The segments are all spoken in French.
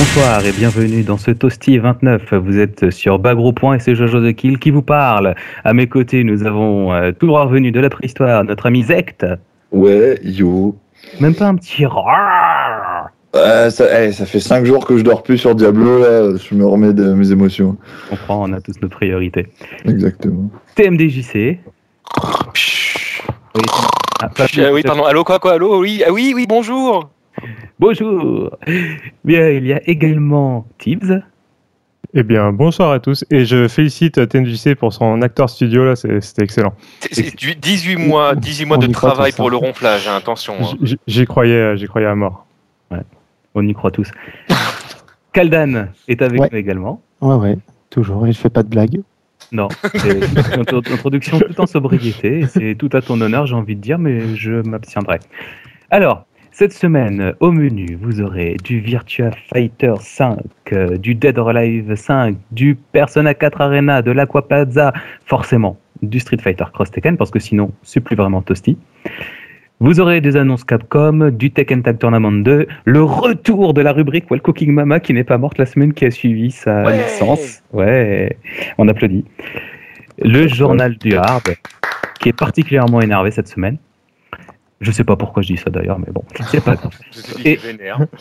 Bonsoir et bienvenue dans ce Toasty 29. Vous êtes sur Bagro Point et c'est Jojo The Kill qui vous parle. À mes côtés, nous avons euh, tout droit revenu de la préhistoire, notre ami Zect. Ouais, yo. Même pas un petit. Euh, ça, eh, ça fait 5 jours que je dors plus sur Diablo, là. Je me remets de mes émotions. On comprend, on a tous nos priorités. Exactement. TMDJC. Oui, ah, pas plus- Euh, oui, pardon. Allô, quoi, quoi, allô, oui, ah, oui, oui, bonjour. Bonjour. Bien, il y a également Tibbs. Eh bien, bonsoir à tous et je félicite TNJC pour son acteur studio là, c'est- c'était excellent. C'est- c'est du 18 mois, 18 mois On de travail pour hein. le ronflage, hein, attention. hein. J'y croyais, j'y croyais à mort. On y croit tous. Kaldan est avec Ouais. nous également. Ouais, ouais, toujours. Et je fais pas de blagues. Non, c'est une intro- introduction tout en sobriété. C'est tout à ton honneur, j'ai envie de dire, mais je m'abstiendrai. Alors, cette semaine, au menu, vous aurez du Virtua Fighter 5, euh, du Dead or Alive 5, du Persona 4 Arena, de l'Aquaplaza, forcément, du Street Fighter Cross Tekken, parce que sinon, c'est plus vraiment toasty. Vous aurez des annonces Capcom, du Tekken Tag Tournament 2, le retour de la rubrique Well Cooking Mama qui n'est pas morte la semaine qui a suivi sa Ouais. naissance. Ouais, on applaudit. Le journal du hard, qui est particulièrement énervé cette semaine. Je sais pas pourquoi je dis ça d'ailleurs, mais bon, c'est pas grave. Et-.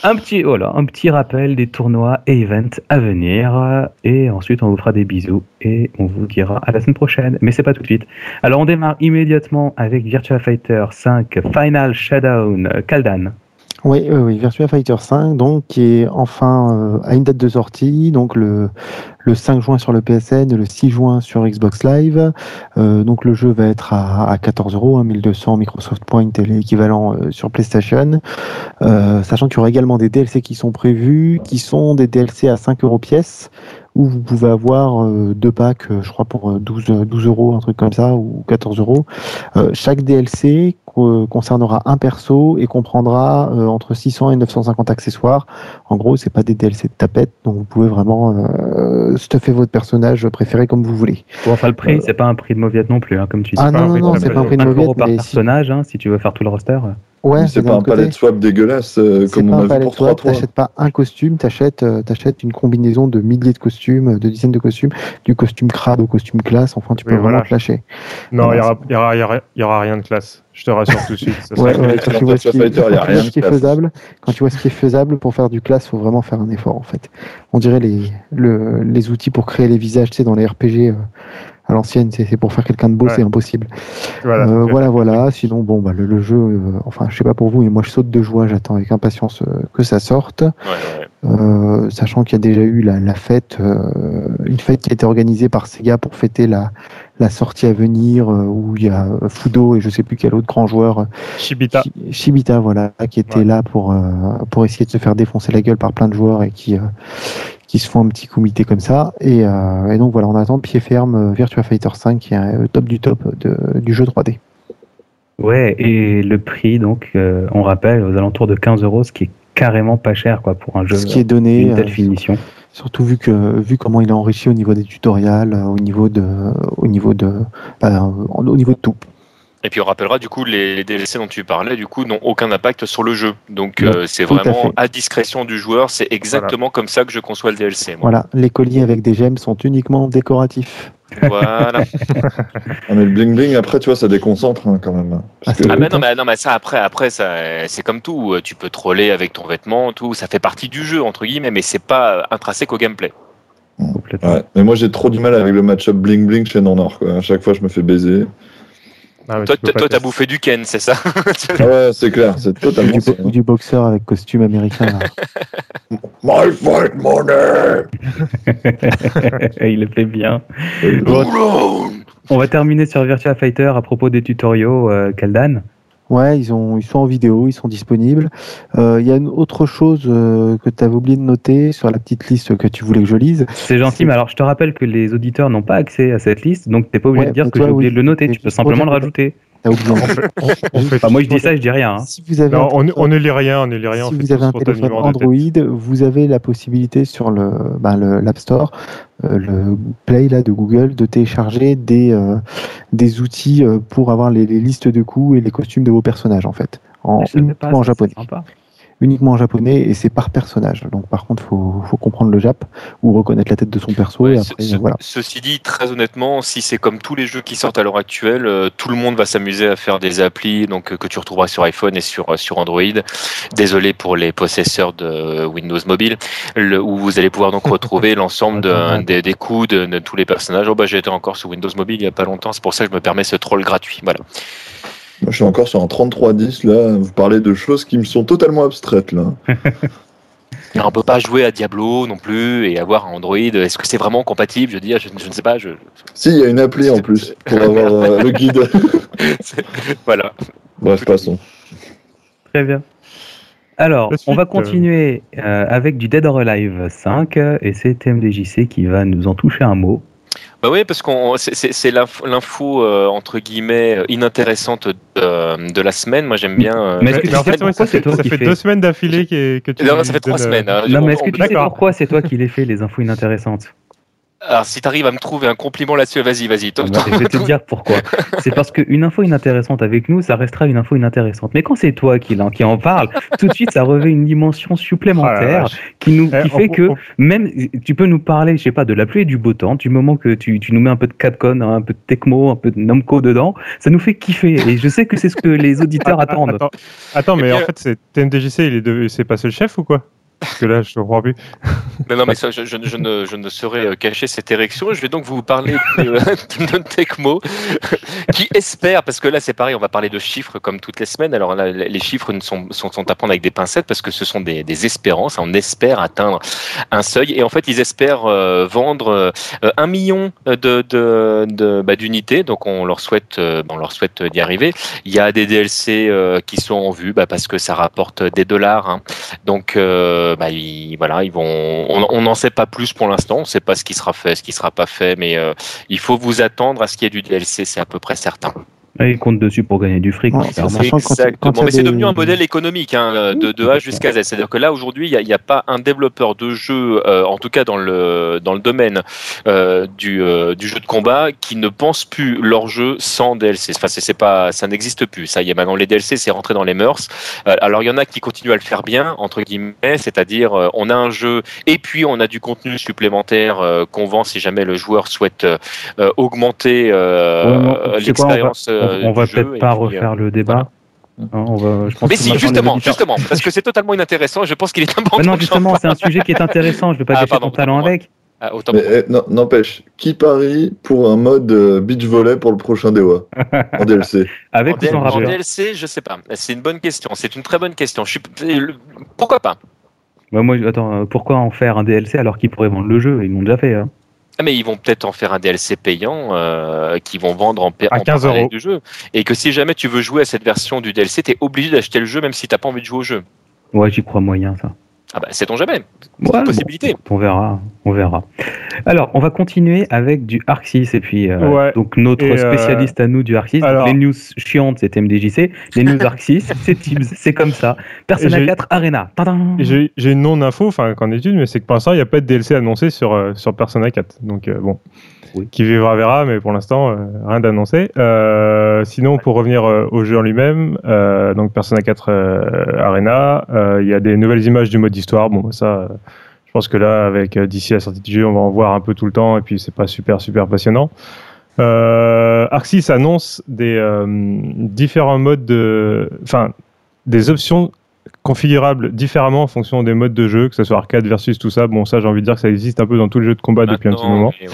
Un petit, voilà, un petit rappel des tournois et events à venir. Et ensuite, on vous fera des bisous et on vous dira à la semaine prochaine. Mais c'est pas tout de suite. Alors, on démarre immédiatement avec Virtua Fighter 5 Final Showdown Kaldan. Oui, oui, oui, Virtua Fighter 5, donc, qui est enfin euh, à une date de sortie, donc le, le 5 juin sur le PSN, le 6 juin sur Xbox Live. Euh, donc le jeu va être à, à 14 euros, hein, 1200 Microsoft Point et l'équivalent euh, sur PlayStation. Euh, sachant qu'il y aura également des DLC qui sont prévus, qui sont des DLC à 5 euros pièce, où vous pouvez avoir euh, deux packs, euh, je crois pour euh, 12, euh, 12 euros, un truc comme ça, ou 14 euros. Chaque DLC co- concernera un perso et comprendra entre 600 et 950 accessoires. En gros, c'est pas des DLC de tapette, donc vous pouvez vraiment stuffer votre personnage préféré comme vous voulez. Bon, enfin, le prix, c'est pas un prix de mauviette non plus, hein, comme tu dis. Ah pas non, non, non, c'est pas un prix de 5 euros mauvaise, par mais si, personnage, hein, si tu veux faire tout le roster. Ouais, c'est pas un côté. palette swap dégueulasse euh, comme on a vu pour swap, 3-3. t'achètes pas un costume, t'achètes euh, t'achètes une combinaison de milliers de costumes, de dizaines de costumes, du costume crade au costume classe, enfin tu peux Oui, vraiment voilà. te lâcher. Non, il y Voilà, aura, il y aura, il y aura- il y aura rien de classe. Je te rassure tout de suite. ça Ouais, ouais, quand tu vois ce qui, Fighter, quand tu vois ce est faisable, quand tu vois ce qui est faisable pour faire du classe, faut vraiment faire un effort en fait. On dirait les le, les outils pour créer les visages, tu sais, dans les RPG euh, à l'ancienne, c'est c'est pour faire quelqu'un de beau, Ouais. c'est impossible. Voilà. Euh, voilà, voilà. Sinon, bon, bah, le, le jeu, euh, enfin, je sais pas pour vous, mais moi, je saute de joie. J'attends avec impatience euh, que ça sorte. Ouais, ouais. Euh, sachant qu'il y a déjà eu la, la fête, euh, une fête qui a été organisée par Sega pour fêter la, la sortie à venir, où il y a Fudo et je sais plus quel autre grand joueur, Shibita. Shi- Shibita, voilà, qui était là pour euh, pour essayer de se faire défoncer la gueule par plein de joueurs et qui euh, qui se font un petit comité comme ça. Et, euh, et donc voilà, on attend pied ferme euh, Virtua Fighter 5 qui est euh, top du top de, du jeu 3D. Ouais, et le prix, donc, euh, on rappelle, aux alentours de 15 euros, ce qui est carrément pas cher, quoi, pour un jeu Ce qui est donné, d'une telle euh, finition. surtout vu que vu comment il est enrichi au niveau des tutoriels, au niveau de au niveau de au niveau de tout. Et puis on rappellera du coup les, les DLC dont tu parlais du coup n'ont aucun impact sur le jeu. Donc euh, c'est à vraiment à, discrétion du joueur. C'est exactement comme ça que je conçois le DLC. Moi. Voilà, les colliers avec des gemmes sont uniquement décoratifs. Voilà. Ah, mais le bling bling, après, tu vois, ça déconcentre hein, quand même. Ah, que- Ah mais non, mais, non, mais ça après, après ça, c'est comme tout. Tu peux troller avec ton vêtement, tout. Ça fait partie du jeu entre guillemets, mais c'est pas intrinsèque au gameplay. Complètement. Ouais. Mais moi, j'ai trop du mal avec le match-up bling bling chez Nord. Quoi. À chaque fois, je me fais baiser. Ah, Toi, t'as bouffé du Ken, c'est ça Ah ouais, c'est clair, c'est totalement du, ça. du boxeur avec costume américain. là. My fight money! Il le fait bien. On va terminer sur Virtua Fighter à propos des tutoriaux, euh, Kaldan. Ouais, ils, ont, ils sont en vidéo, ils sont disponibles. Euh, Il y a une autre chose euh, que tu avais oublié de noter sur la petite liste que tu voulais que je lise. C'est gentil, mais alors je te rappelle que les auditeurs n'ont pas accès à cette liste, donc t'es pas obligé Ouais, de dire que j'ai oublié oui. de le noter, Et tu peux simplement le rajouter. T'as oublié. On fait Enfin, moi je dis ça, je dis rien. hein. si vous avez, Non, on, on ne lit rien, on ne lit rien. si fait vous avez un téléphone. Android, vous avez la possibilité sur le le- l'App Store, le Play là de Google, de télécharger des euh, des outils euh, pour avoir les, les listes de coups et les costumes de vos personnages en fait, en uniquement japonais. sympa. Uniquement en japonais et c'est par personnage. Donc par contre, faut, faut comprendre le Jap ou reconnaître la tête de son perso et après ce- voilà. Ceci dit, très honnêtement, si c'est comme tous les jeux qui sortent à l'heure actuelle, euh, tout le monde va s'amuser à faire des applis donc, euh, que tu retrouveras sur iPhone et sur, euh, sur Android. Désolé pour les possesseurs de Windows Mobile, le- où vous allez pouvoir donc retrouver l'ensemble de- des, des coups de, de tous les personnages. Oh bah j'étais encore sur Windows Mobile il y a pas longtemps, c'est pour ça que je me permets ce troll gratuit. Voilà. Moi, je suis encore sur un 3310, là. Vous parlez de choses qui me sont totalement abstraites, là. On peut pas jouer à Diablo non plus et avoir un Android. Est-ce que c'est vraiment compatible? Je veux dire, je, je ne sais pas. Je... Si, il y a une appli en plus pour avoir euh, le guide. voilà. Bref, passons. Très bien. Alors, on va suite, continuer euh, avec du Dead or Alive 5 euh, et c'est TMDJC qui va nous en toucher un mot. Bah oui, parce qu'on c'est- c'est c'est l'info, euh, entre guillemets euh, inintéressante de, de la semaine. Moi j'aime bien. euh, Mais est-ce que Mais tu en sais fait, ouais, pourquoi ça c'est fait, toi ça qui fait fais? deux semaines d'affilée que, que tu. Non, ça fait trois euh, semaines. hein. Non, On- mais est-ce que tu sais pourquoi c'est toi qui les fais les infos inintéressantes Alors si t'arrives à me trouver un compliment là-dessus, vas-y, vas-y. Ah bah, Je vais te dire pourquoi. C'est parce qu'une info inintéressante avec nous, ça restera une info inintéressante. Mais quand c'est toi qui, qui en parle, tout de suite, ça revêt une dimension supplémentaire vache. qui, nous, Eh, qui on- fait que on- même tu peux nous parler, je sais pas, de la pluie et du beau temps, du moment que tu, tu nous mets un peu de Capcom, un peu de Tecmo, un peu de Namco dedans, ça nous fait kiffer. Et je sais que c'est ce que les auditeurs attendent. Attends, attends, Eh mais bien- en fait, c'est TMDJC, il est de... c'est pas seul chef ou quoi? Parce que là, je comprends plus. Non, non, mais ça, je, je- je ne, je ne saurais euh, cacher cette érection. Je vais donc vous parler de, de Tecmo, qui espère, parce que là c'est pareil, on va parler de chiffres comme toutes les semaines. Alors là, les chiffres ne sont, sont, sont à prendre avec des pincettes parce que ce sont des, des espérances. On espère atteindre un seuil. Et en fait, ils espèrent euh, vendre euh, un million de, de, de- bah, d'unités. Donc on leur souhaite, euh, on leur souhaite d'y arriver. Il y a des DLC euh, qui sont en vue bah, parce que ça rapporte des dollars. hein. Donc, euh, bah, voilà, ils vont. On on n'en sait pas plus pour l'instant. On ne sait pas ce qui sera fait, ce qui sera pas fait, mais euh, il faut vous attendre à ce qu'il y ait du DLC, c'est à peu près certain. Et ils comptent dessus pour gagner du fric. Ouais, quand- Mais c'est des- devenu un modèle économique hein, de, de A jusqu'à Z. C'est-à-dire que là aujourd'hui, il n'y a, pas un développeur de jeu, euh, en tout cas dans le dans le domaine euh, du, euh, du jeu de combat, qui ne pense plus leur jeu sans DLC. Enfin, c'est pas, ça n'existe plus. Ça y est maintenant les DLC, c'est rentré dans les mœurs. Euh, alors il y en a qui continuent à le faire bien entre guillemets, c'est-à-dire euh, on a un jeu et puis on a du contenu supplémentaire euh, qu'on vend si jamais le joueur souhaite augmenter euh, l'expérience. On, euh, on va peut-être pas puis, euh, refaire le débat. Hein, on va, je pense mais si, justement, parce que c'est totalement inintéressant je pense qu'il est important. Bah non, justement, c'est un sujet qui est intéressant. Je vais pas Ah, gâcher pardon, ton talent avec. Ah, autant Mais eh, non- n'empêche, qui parie pour un mode euh, beach volley pour le prochain DEWA en DLC Avec En ou sans DL- en. DLC, je sais pas. C'est une bonne question. C'est une très bonne question. Je suis... le- Pourquoi pas? Bah moi, attends, pourquoi en faire un DLC alors qu'ils pourraient vendre le jeu? Ils l'ont déjà fait. Hein. Ah, mais ils vont peut-être en faire un DLC payant euh, qui vont vendre en, À en 15 parallèle euros. du jeu. Et que si jamais tu veux jouer à cette version du DLC, tu es obligé d'acheter le jeu même si t'as pas envie de jouer au jeu. Ouais, j'y crois moyen ça. Ah bah, c'est ton jamais. C'est Ouais, une bon, possibilité. on verra, on verra. Alors, on va continuer avec du Arc 6 et puis euh, Ouais. donc notre euh, spécialiste à nous du Arc 6. Donc, alors- les news chiantes, c'est MDJC. Les news Arc 6, c'est Teams. C'est comme ça. Persona Et j'ai- 4 Arena. J'ai j'ai une non-info, enfin qu'en étude, mais c'est que pour l'instant, il n'y a pas de DLC annoncé sur, euh, sur Persona 4. Donc euh, bon, Oui. qui vivra verra, mais pour l'instant, euh, rien d'annoncé. Euh, sinon, pour revenir euh, au jeu en lui-même, euh, donc Persona 4 euh, Arena, euh, il y a des nouvelles images du mode histoire. Bon, ça, euh, je pense que là, avec euh, d'ici la sortie du jeu, on va en voir un peu tout le temps, et puis c'est pas super, super passionnant. Euh, Arc 6 annonce des euh, différents modes de, enfin, des options configurables différemment en fonction des modes de jeu, que ce soit arcade versus tout ça. Bon, ça, j'ai envie de dire que ça existe un peu dans tous les jeux de combat depuis un petit moment. ouais.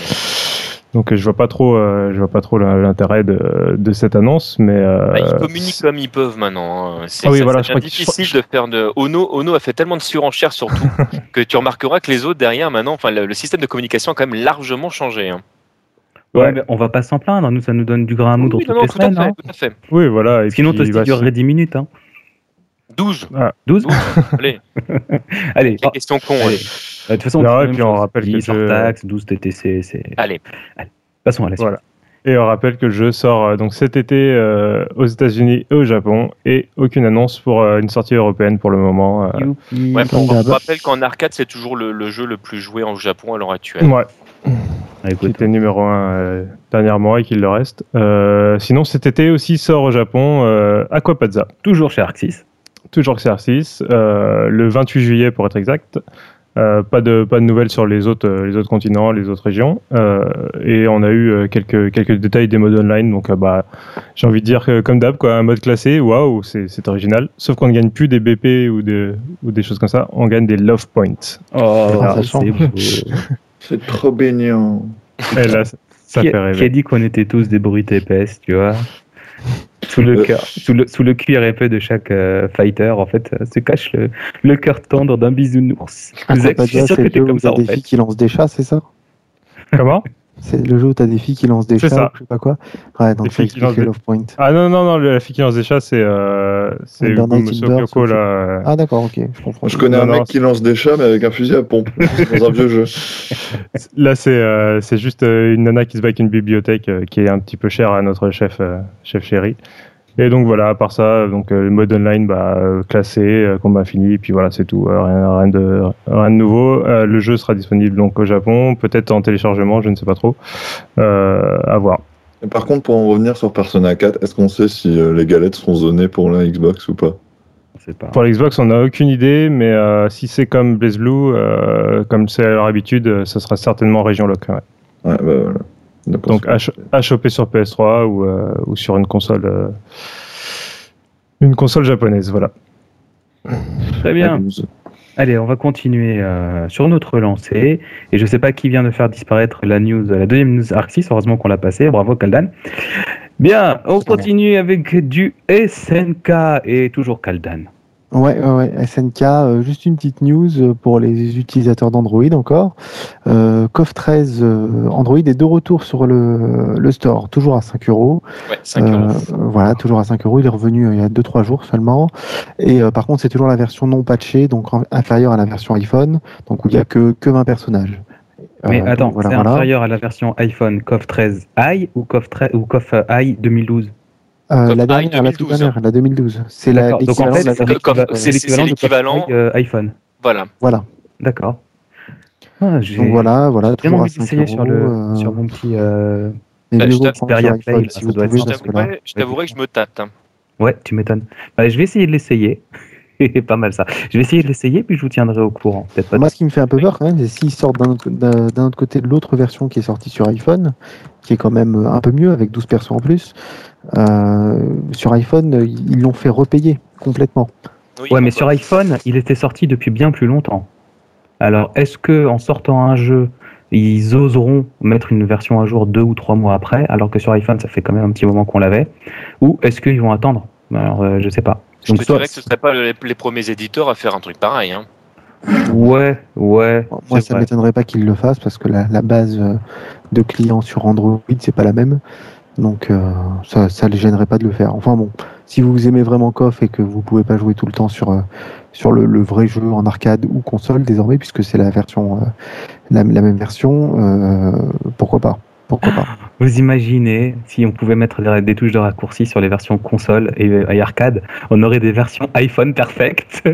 Donc, euh, je vois pas trop, euh, je vois pas trop l'intérêt de, de cette annonce, mais euh, Bah, ils communiquent comme ils peuvent maintenant. hein. C'est Ah oui, ça- voilà, ça je difficile de faire de. Ono, Ono a fait tellement de surenchères surtout que tu remarqueras que les autres derrière maintenant, enfin le, le système de communication a quand même largement changé. hein. Ouais, Ouais. mais on va pas s'en plaindre. Nous, ça nous donne du grain à moudre Oui, toutes non, non, les tout à semaines. fait, hein. tout à fait. oui, voilà. Et Sinon, puis, Toasty bah, durerait 10 minutes. Hein. 12. 12 Allez, Allez, quelle oh, question con. allez. allez. Euh, De toute façon, Non, et puis on chose. rappelle que 10 hors je- taxe, 12 TTC. C'est... Allez. Passons à la suite. Voilà. Et on rappelle que le jeu sort euh, donc cet été euh, aux États-Unis et au Japon, et aucune annonce pour euh, une sortie européenne pour le moment. euh. Ouais, on, rappelle qu'en arcade, c'est toujours le, le jeu le plus joué en Japon à l'heure actuelle. Ouais. Ah, qui était numéro 1 dernièrement et qu'il le reste. Euh, sinon, cet été aussi sort au Japon euh, Aquapazza. toujours chez 6. Toujours XR6, euh, le 28 juillet pour être exact. Euh, pas de pas de nouvelles sur les autres euh, les autres continents, les autres régions. Euh, et on a eu quelques quelques détails des modes online. Donc euh, bah j'ai envie de dire que comme d'hab quoi, un mode classé, waouh, c'est c'est original. Sauf qu'on ne gagne plus des BP ou des ou des choses comme ça. On gagne des love points. Oh, ça c'est trop béniant. Et là, ça qui, fait a, qui a rêver. dit qu'on était tous des brutes épaisses, tu vois? Sous le, Euh. cœur, sous, le, sous le cuir épais de chaque euh, fighter, en fait, euh, se cache le, le cœur tendre d'un bisounours. Vous êtes- sûr que t'es comme ça, en fait. qui lancent des chats, c'est ça? Comment? C'est le jeu où t'as des filles qui lancent des chats, ça. ou je sais pas quoi. Ouais, donc filles qui explique lancent des- Love Point. Ah non non non, la fille qui lance des chats, c'est euh, c'est Kyoko là. euh, Ah d'accord, ok, je comprends. Je connais Non, un non, mec qui lance des chats, mais avec un fusil à pompe. dans un vieux jeu. Là, c'est euh, c'est juste euh, une nana qui se bat avec une bibliothèque euh, qui est un petit peu chère à notre chef, euh, chef chéri. Et donc voilà, à part ça, donc euh, le mode online, bah, euh, classé, euh, combat fini, et puis voilà, c'est tout. Euh, rien, rien de rien de nouveau. Euh, le jeu sera disponible donc au Japon, peut-être en téléchargement, je ne sais pas trop. Euh, à voir. Et par contre, pour en revenir sur Persona 4, est-ce qu'on sait si euh, les galettes seront zonées pour la Xbox ou pas? Pas. Pour la Xbox, on n'a aucune idée, mais euh, si c'est comme BlazBlue, euh, comme c'est à leur habitude, euh, ce sera certainement région loc. ouais. Ouais, bah voilà. Donc à, cho- à choper sur PS3 ou, euh, ou sur une console, euh, une console japonaise, voilà. Très bien. Allez, on va continuer euh, sur notre lancée. Et je sais pas qui vient de faire disparaître la news, la deuxième news Arc 6. Heureusement qu'on l'a passé. Bravo, Kaldan. Bien, on continue avec du SNK et toujours Kaldan. Ouais, ouais, ouais, SNK, euh, juste une petite news euh, pour les utilisateurs d'Android encore. Euh, CoF 13 euh, Android est de retour sur le, le store, toujours à 5 euros. Ouais, 5 euros. voilà, toujours à 5 euros. Il est revenu euh, il y a 2-3 jours seulement. Et euh, par contre, c'est toujours la version non patchée, donc inférieure à la version iPhone, donc où il n'y a que, que 20 personnages. Mais Euh, attends, voilà, c'est voilà. inférieur à la version iPhone COF 13 i ou COF 13 ou COF i 2012 Euh, la i dernière, la toute 2012. dernière, la 2012. C'est. Donc en l'équivalent fait, de la l'équivalent- l'équivalent euh, iPhone. Voilà. Voilà. D'accord. Ah, Donc voilà, voilà, toujours à envie 5 d'essayer sur, le, euros, sur mon petit. euh, Bah, je vaut t'avoue, prendre sur Xperia iPhone Play, si que t'avouerai je t'avouerai que je me tâte. hein. Ouais, tu m'étonnes. Bah, je vais essayer de l'essayer. pas mal ça. Je vais essayer de l'essayer, puis je vous tiendrai au courant. Pas. Moi, ce qui me fait un peu peur quand même, c'est s'ils sortent d'un autre, d'un- d'un autre côté de l'autre version qui est sortie sur iPhone, qui est quand même un peu mieux avec 12 persos en plus. Euh, sur iPhone, ils l'ont fait repayer complètement. Oui, Ouais, mais sur iPhone, il était sorti depuis bien plus longtemps. Alors, est-ce que en sortant un jeu, ils oseront mettre une version à jour deux ou trois mois après, alors que sur iPhone, ça fait quand même un petit moment qu'on l'avait? Ou est-ce qu'ils vont attendre? Alors, euh, je sais pas. Je Donc, te soit- dirais que ce ne seraient pas les, les premiers éditeurs à faire un truc pareil. Hein. Ouais, ouais. Moi, ça m'étonnerait pas qu'ils le fassent parce que la, la base euh, de clients sur Android, c'est pas la même. Donc, euh, ça, ça les gênerait pas de le faire. Enfin bon, si vous aimez vraiment KOF et que vous pouvez pas jouer tout le temps sur, euh, sur le, vrai jeu en arcade ou console désormais, puisque c'est la version, euh, la, la même version, pourquoi pas Pourquoi pas Vous imaginez si on pouvait mettre des, des touches de raccourci sur les versions console et, et arcade, on aurait des versions iPhone perfectes.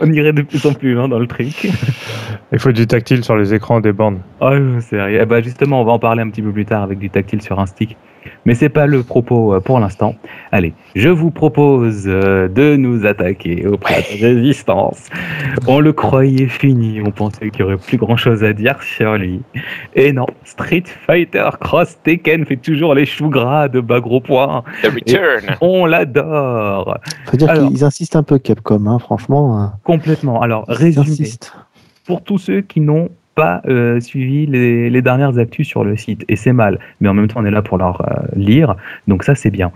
on irait de plus en plus loin dans le truc. Il faut du tactile sur les écrans des bornes. Oh, sérieux. Eh ben, justement, on va en parler un petit peu plus tard avec du tactile sur un stick. Mais c'est pas le propos euh, pour l'instant. Allez, je vous propose euh, de nous attaquer au plat de résistance. On le croyait fini, on pensait qu'il y aurait plus grand chose à dire sur lui. Et non, Street Fighter Cross Tekken fait toujours les choux gras de bas gros points. The Return. On l'adore Faut dire qu'ils insistent un peu Capcom, hein, franchement. euh, complètement. Alors, résumé. insistent. pour tous ceux qui n'ont pas euh, suivi les, les dernières actus sur le site. Et c'est mal, mais en même temps, on est là pour leur euh, lire, donc ça, c'est bien.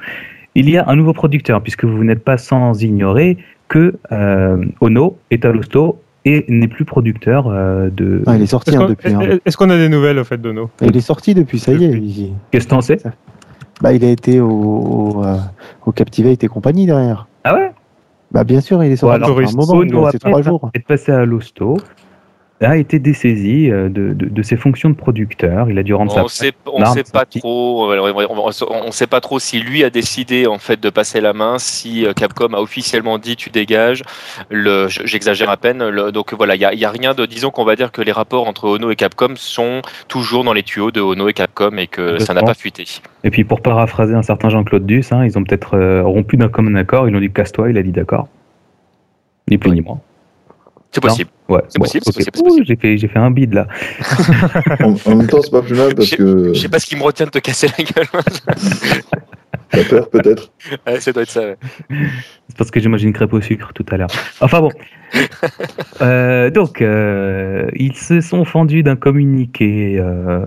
Il y a un nouveau producteur, puisque vous n'êtes pas sans ignorer que euh, Ono est à l'hosto et n'est plus producteur euh, de... Ah, il est sorti Est-ce hein, qu'on depuis. hein. est-ce qu'on a des nouvelles au fait de nos Il est sorti depuis, ça y est. il- Qu'est-ce que t'en sais? Bah, il a été au, au, euh, au Captivate et compagnie derrière. Ah ouais? Bah, bien sûr, il est sorti alors, depuis un moment, il Ono a après trois jours. est passé à l'hosto. A été dessaisi euh, de, de, de ses fonctions de producteur. Il a dû rendre On sa sait, on Non, sait pas trop. On, on- on sait pas trop si lui a décidé en fait de passer la main, si euh, Capcom a officiellement dit tu dégages. J'exagère à peine. le- donc voilà, il y a, rien de. Disons qu'on va dire que les rapports entre Ono et Capcom sont toujours dans les tuyaux de Ono et Capcom et que ça n'a pas fuité. Et puis pour paraphraser un certain Jean-Claude Duss, hein, ils ont peut-être euh, rompu d'un commun accord, ils ont dit casse-toi, il a dit d'accord. Ni plus ni moins. C'est possible. Ouais, C'est possible, possible. J'ai fait, j'ai fait un bide là. En, en même temps, c'est pas plus mal parce que Je sais pas ce qui me retient de te casser la gueule. t'as peur peut-être. Ouais, ça doit être ça. ouais. C'est parce que j'ai mangé une crêpe au sucre tout à l'heure. Enfin bon. Euh, donc, euh, ils se sont fendus d'un communiqué euh,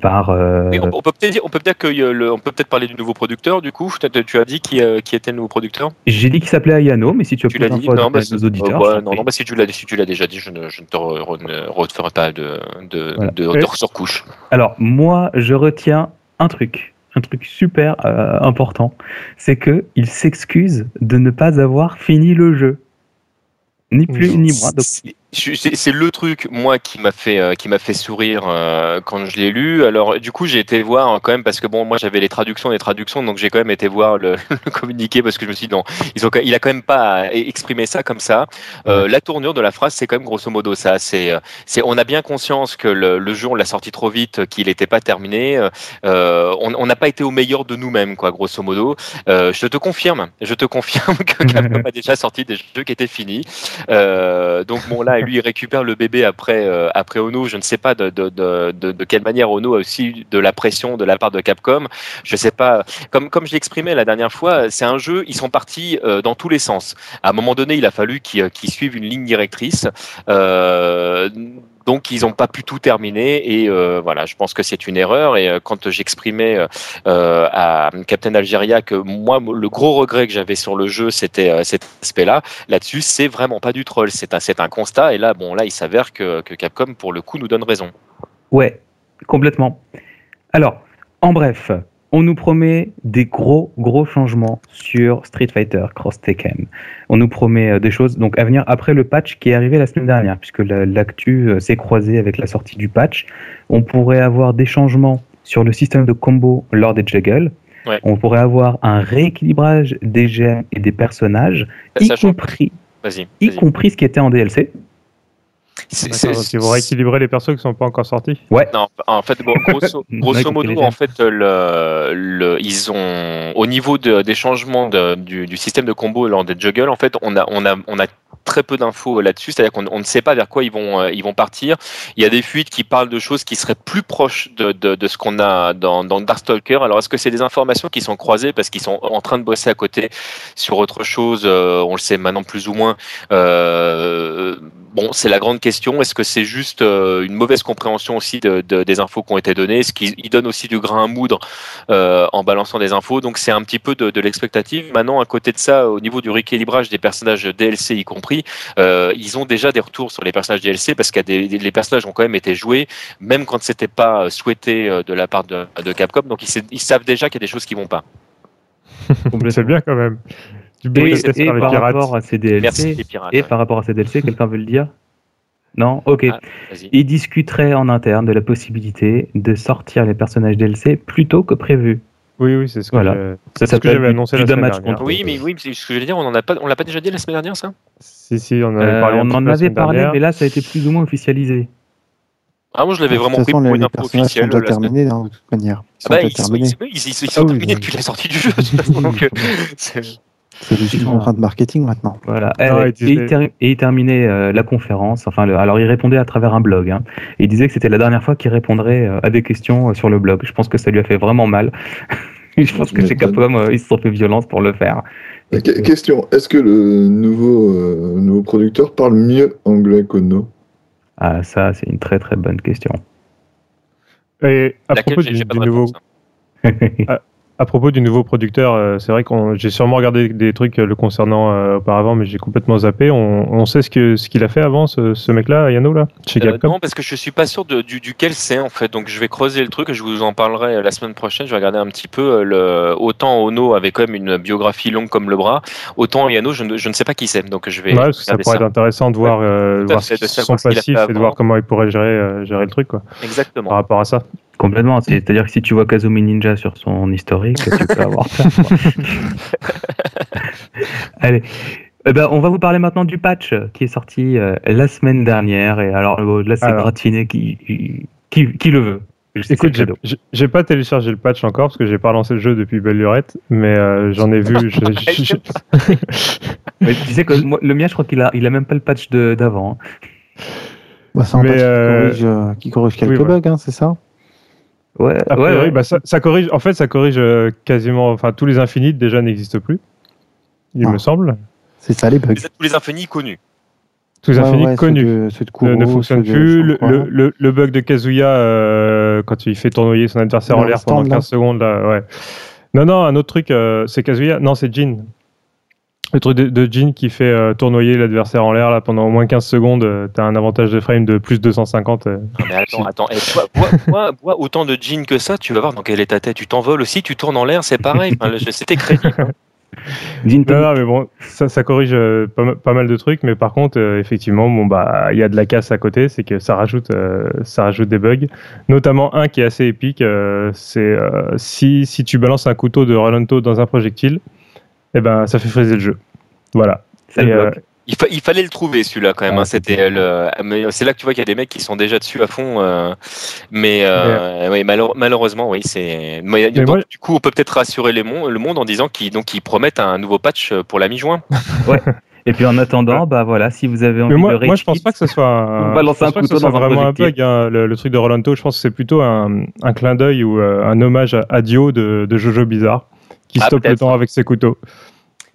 par. euh, Mais on, on peut peut-être dire, on peut peut-être que euh, le- on peut peut-être parler du nouveau producteur. Du coup, tu as dit qui, euh, qui était le nouveau producteur? J'ai dit qu'il s'appelait Ayano, mais si tu as Tu plus l'as dit? Non, bah, nos auditeurs. euh, non, non, bah, si tu l'as, si tu l'as déjà dit, je ne, je ne te re- re- ne referai pas de de, Voilà. de, Et- de surcouche. Alors, moi, je retiens un truc, un truc super euh, important, c'est que il s'excuse de ne pas avoir fini le jeu. Ni plus ni moins. Donc, C'est- le truc moi qui m'a fait euh, qui m'a fait sourire euh, quand je l'ai lu. Alors du coup j'ai été voir hein, quand même parce que bon moi j'avais les traductions des traductions donc j'ai quand même été voir le, le communiqué parce que je me suis dit non ils ont quand- il a quand même pas exprimé ça comme ça. Euh, la tournure de la phrase c'est quand même grosso modo ça. C'est euh, c'est on a bien conscience que le, le jeu on l'a sorti trop vite qu'il n'était pas terminé. Euh, on on n'a pas été au meilleur de nous-mêmes quoi grosso modo. Euh, je te confirme je te confirme que Capcom a déjà sorti des jeux qui étaient finis. Euh, donc bon là, lui récupère le bébé après euh, après Ono. Je ne sais pas de, de, de, quelle manière Ono a aussi eu de la pression de la part de Capcom. Je sais pas. Comme comme je l'exprimais la dernière fois, c'est un jeu. Ils sont partis euh, dans tous les sens. À un moment donné, il a fallu qu'ils qu'ils suivent une ligne directrice. Euh, donc ils n'ont pas pu tout terminer et euh, voilà, je pense que c'est une erreur. Et euh, quand j'exprimais euh, euh, à Captain Algeria que moi le gros regret que j'avais sur le jeu c'était euh, cet aspect-là, là-dessus c'est vraiment pas du troll, c'est un c'est un constat. Et là bon là il s'avère que, que Capcom pour le coup nous donne raison. ouais, complètement. Alors, en bref, on nous promet des gros, gros changements sur Street Fighter Cross Tekken. On nous promet euh, des choses donc à venir après le patch qui est arrivé la semaine dernière, puisque la- l'actu euh, s'est croisée avec la sortie du patch. On pourrait avoir des changements sur le système de combo lors des juggles. Ouais. On pourrait avoir un rééquilibrage des gemmes et des personnages, y compris, vas-y. y vas-y. compris ce qui était en DLC. C'est- vont rééquilibrer les persos qui sont pas encore sortis. Non, en fait, gros- grosso, modo, en fait, le, le, ils ont, au niveau de- des changements de- du, du système de combo lors des juggles, en fait, on a, on a, on a très peu d'infos là-dessus, c'est-à-dire qu'on on ne sait pas vers quoi ils vont, euh, ils vont partir. Il y a des fuites qui parlent de choses qui seraient plus proches de, de, de ce qu'on a dans, dans Darkstalker. Alors, est-ce que c'est des informations qui sont croisées parce qu'ils sont en train de bosser à côté sur autre chose euh, On le sait maintenant plus ou moins. Euh, bon, c'est la grande question. Est-ce que c'est juste euh, une mauvaise compréhension aussi de, de- des infos qui ont été données? Est-ce qu'ils ils donnent aussi du grain à moudre euh, en balançant des infos? Donc c'est un petit peu de, l'expectative. Maintenant, à côté de ça, au niveau du rééquilibrage des personnages DLC y compris, euh, ils ont déjà des retours sur les personnages DLC parce que les personnages ont quand même été joués, même quand c'était pas souhaité de la part de, Capcom. Donc ils, sa- ils savent déjà qu'il y a des choses qui vont pas. C'est bien quand même. Du Et, par pirates. rapport à ces DLC, Merci les pirates. et par rapport à ces DLC, quelqu'un veut le dire? Non? Ok. Ah. Ils discuteraient en interne de la possibilité de sortir les personnages DLC plus tôt que prévu. Oui, oui, c'est ce que Voilà. Ça c'est ce que s'appelle j'avais du- annoncé du la semaine damage dernière. control. Oui, mais oui, mais ce que je veux dire, on en a pas, on l'a pas déjà dit la semaine dernière, ça? Si, si, on en Euh, avait parlé. on en semaine parlé, dernière. mais là, ça a été plus ou moins officialisé. Ah, moi je l'avais De vraiment pris pour les, une info personnages sont officielle. déjà la semaine- terminés, hein, de toute manière. Ils Ah sont bah, ils, sont, terminés. sont Ah depuis la sortie du jeu. de toute façon, donc, euh, c'est- juste une contrainte marketing maintenant. Voilà. Non, Euh, il et, il ter- et il terminait euh, la conférence. Enfin, le- alors il répondait à travers un blog. hein. Et il disait que c'était la dernière fois qu'il répondrait euh, à des questions euh, sur le blog. Je pense que ça lui a fait vraiment mal. Je pense que chez Capcom, euh, ils se sont fait violence pour le faire. Euh, que- Question, est-ce que le nouveau, euh, nouveau producteur parle mieux anglais qu'Ono Ah, ça, c'est une très très bonne question. Et à laquelle? propos du, nouveau, hein. À propos du nouveau producteur, euh, c'est vrai que j'ai sûrement regardé des trucs euh, le concernant euh, auparavant, mais j'ai complètement zappé. On, on sait ce que ce qu'il a fait avant, ce, ce mec-là, Yano là, chez Euh, non, parce que je suis pas sûr de, du, duquel c'est en fait. Donc je vais creuser le truc et je vous en parlerai la semaine prochaine. Je vais regarder un petit peu. Le... Autant Ono avait quand même une biographie longue comme le bras, autant Yano, je ne, je ne sais pas qui c'est. Donc je vais. Ouais, parce que ça pourrait être intéressant de voir, fait, ce de et voir comment ils pourraient gérer, gérer le truc quoi, par Exactement. rapport à ça. Complètement. C'est-à-dire que si tu vois Kazumi Ninja sur son historique, tu peux avoir peur. Allez. Eh ben, on va vous parler maintenant du patch qui est sorti euh, la semaine dernière. Et alors euh, là, c'est gratiné qui, qui, qui le veut. Je Écoute, j'ai- pas téléchargé le patch encore parce que j'ai pas lancé le jeu depuis belle lurette, mais euh, j'en ai vu. je- je- je- Mais tu sais que moi, le mien, je crois qu'il a, il a même pas le patch de- d'avant. hein. Bah, c'est un Mais, patch qui euh, corrige, euh, qui corrige quelques oui, bugs, hein, c'est ça? Ouais, A ouais, priori, ouais. bah, ça, ça corrige. En fait, ça corrige euh, quasiment. Enfin, tous les infinites déjà n'existent plus. Il Ah. me semble. C'est ça les bugs. Tous les infinis connus. Tous les Ouais, infinites ouais, ceux connus. de- ceux de ne, Kuro, ne fonctionnent plus. Le, le, le- le bug de Kazuya, euh, quand il fait tournoyer son adversaire en l'air pendant stand, là. 15 secondes, là, ouais. Non, non, un autre truc, euh, c'est Kazuya. Non, c'est Jin. Le truc de, de Jin qui fait euh, tournoyer l'adversaire en l'air là pendant au moins 15 secondes, euh, t'as un avantage de frame de plus 250. euh. Non, mais attends, attends. Eh, bois, bois- bois- bois autant de jeans que ça, tu vas voir dans quelle est ta tête. Tu t'envoles aussi, tu tournes en l'air, c'est pareil. Enfin, C'était crédible. Jin Non, non, mais bon, ça, ça corrige euh, pas, ma- pas mal de trucs, mais par contre, euh, effectivement, bon bah, il y a de la casse à côté, c'est que ça rajoute, euh, ça rajoute des bugs, notamment un qui est assez épique, euh, c'est euh, si si tu balances un couteau de Rolando dans un projectile, eh ben ça fait friser le jeu. Voilà. ça le Et, euh. Il, fa- il fallait le trouver celui-là quand même. Ah, hein. C'était le. mais C'est là que tu vois qu'il y a des mecs qui sont déjà dessus à fond. euh, Mais, euh, malheureusement, oui, c'est. Mais, donc, moi- Du coup, on peut peut-être rassurer les mon- le monde en disant qu'ils donc ils promettent un nouveau patch pour la mi-juin. Et puis en attendant, bah voilà, si vous avez envie Mais moi, de moi, je pense pas que ce soit un, balance un pas que ce couteau soit dans un vraiment un bug. hein, le, le truc de Rolando, je pense que c'est plutôt un, un clin d'œil ou euh, un hommage à, à Dio de, de Jojo Bizarre qui Ah, stoppe le temps avec ses couteaux.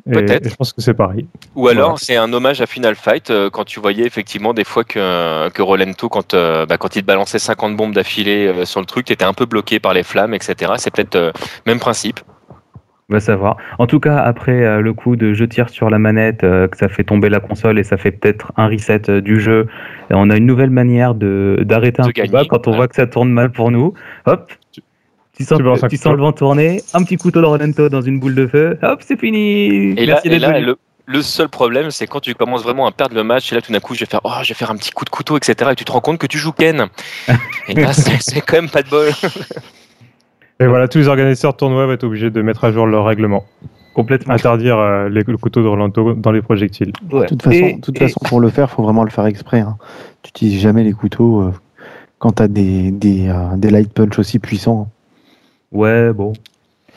Peut-être. je pense que c'est pareil. Ou alors Voilà. c'est un hommage à Final Fight euh, quand tu voyais effectivement des fois que, que Rolento, quand, euh, bah, quand il te balançait 50 bombes d'affilée euh, sur le truc, tu étais un peu bloqué par les flammes, etc. C'est peut-être euh, même principe. On va savoir. En tout cas, après euh, le coup de je tire sur la manette, euh, que ça fait tomber la console et ça fait peut-être un reset euh, du jeu, et on a une nouvelle manière de d'arrêter un combat quand on ouais. voit que ça tourne mal pour nous. Hop, tu sens, tu sens le vent tourner, un petit couteau de Rolento dans une boule de feu, hop, c'est fini. Et là, et le, le seul problème, c'est quand tu commences vraiment à perdre le match, et là tout d'un coup, je vais faire, oh, je vais faire un petit coup de couteau, etc. Et tu te rends compte que tu joues Ken. Et là, c'est quand même pas de bol. Et voilà, tous les organisateurs de tournois vont être obligés de mettre à jour leur règlement. Complètement. Interdire euh, les- le couteau de Rolando dans les projectiles. Ouais. De toute façon, Et- de toute et- façon pour le faire, faut vraiment le faire exprès. Hein. Tu utilises jamais les couteaux euh, quand tu as des, des, euh, des light punch aussi puissants. Ouais, bon.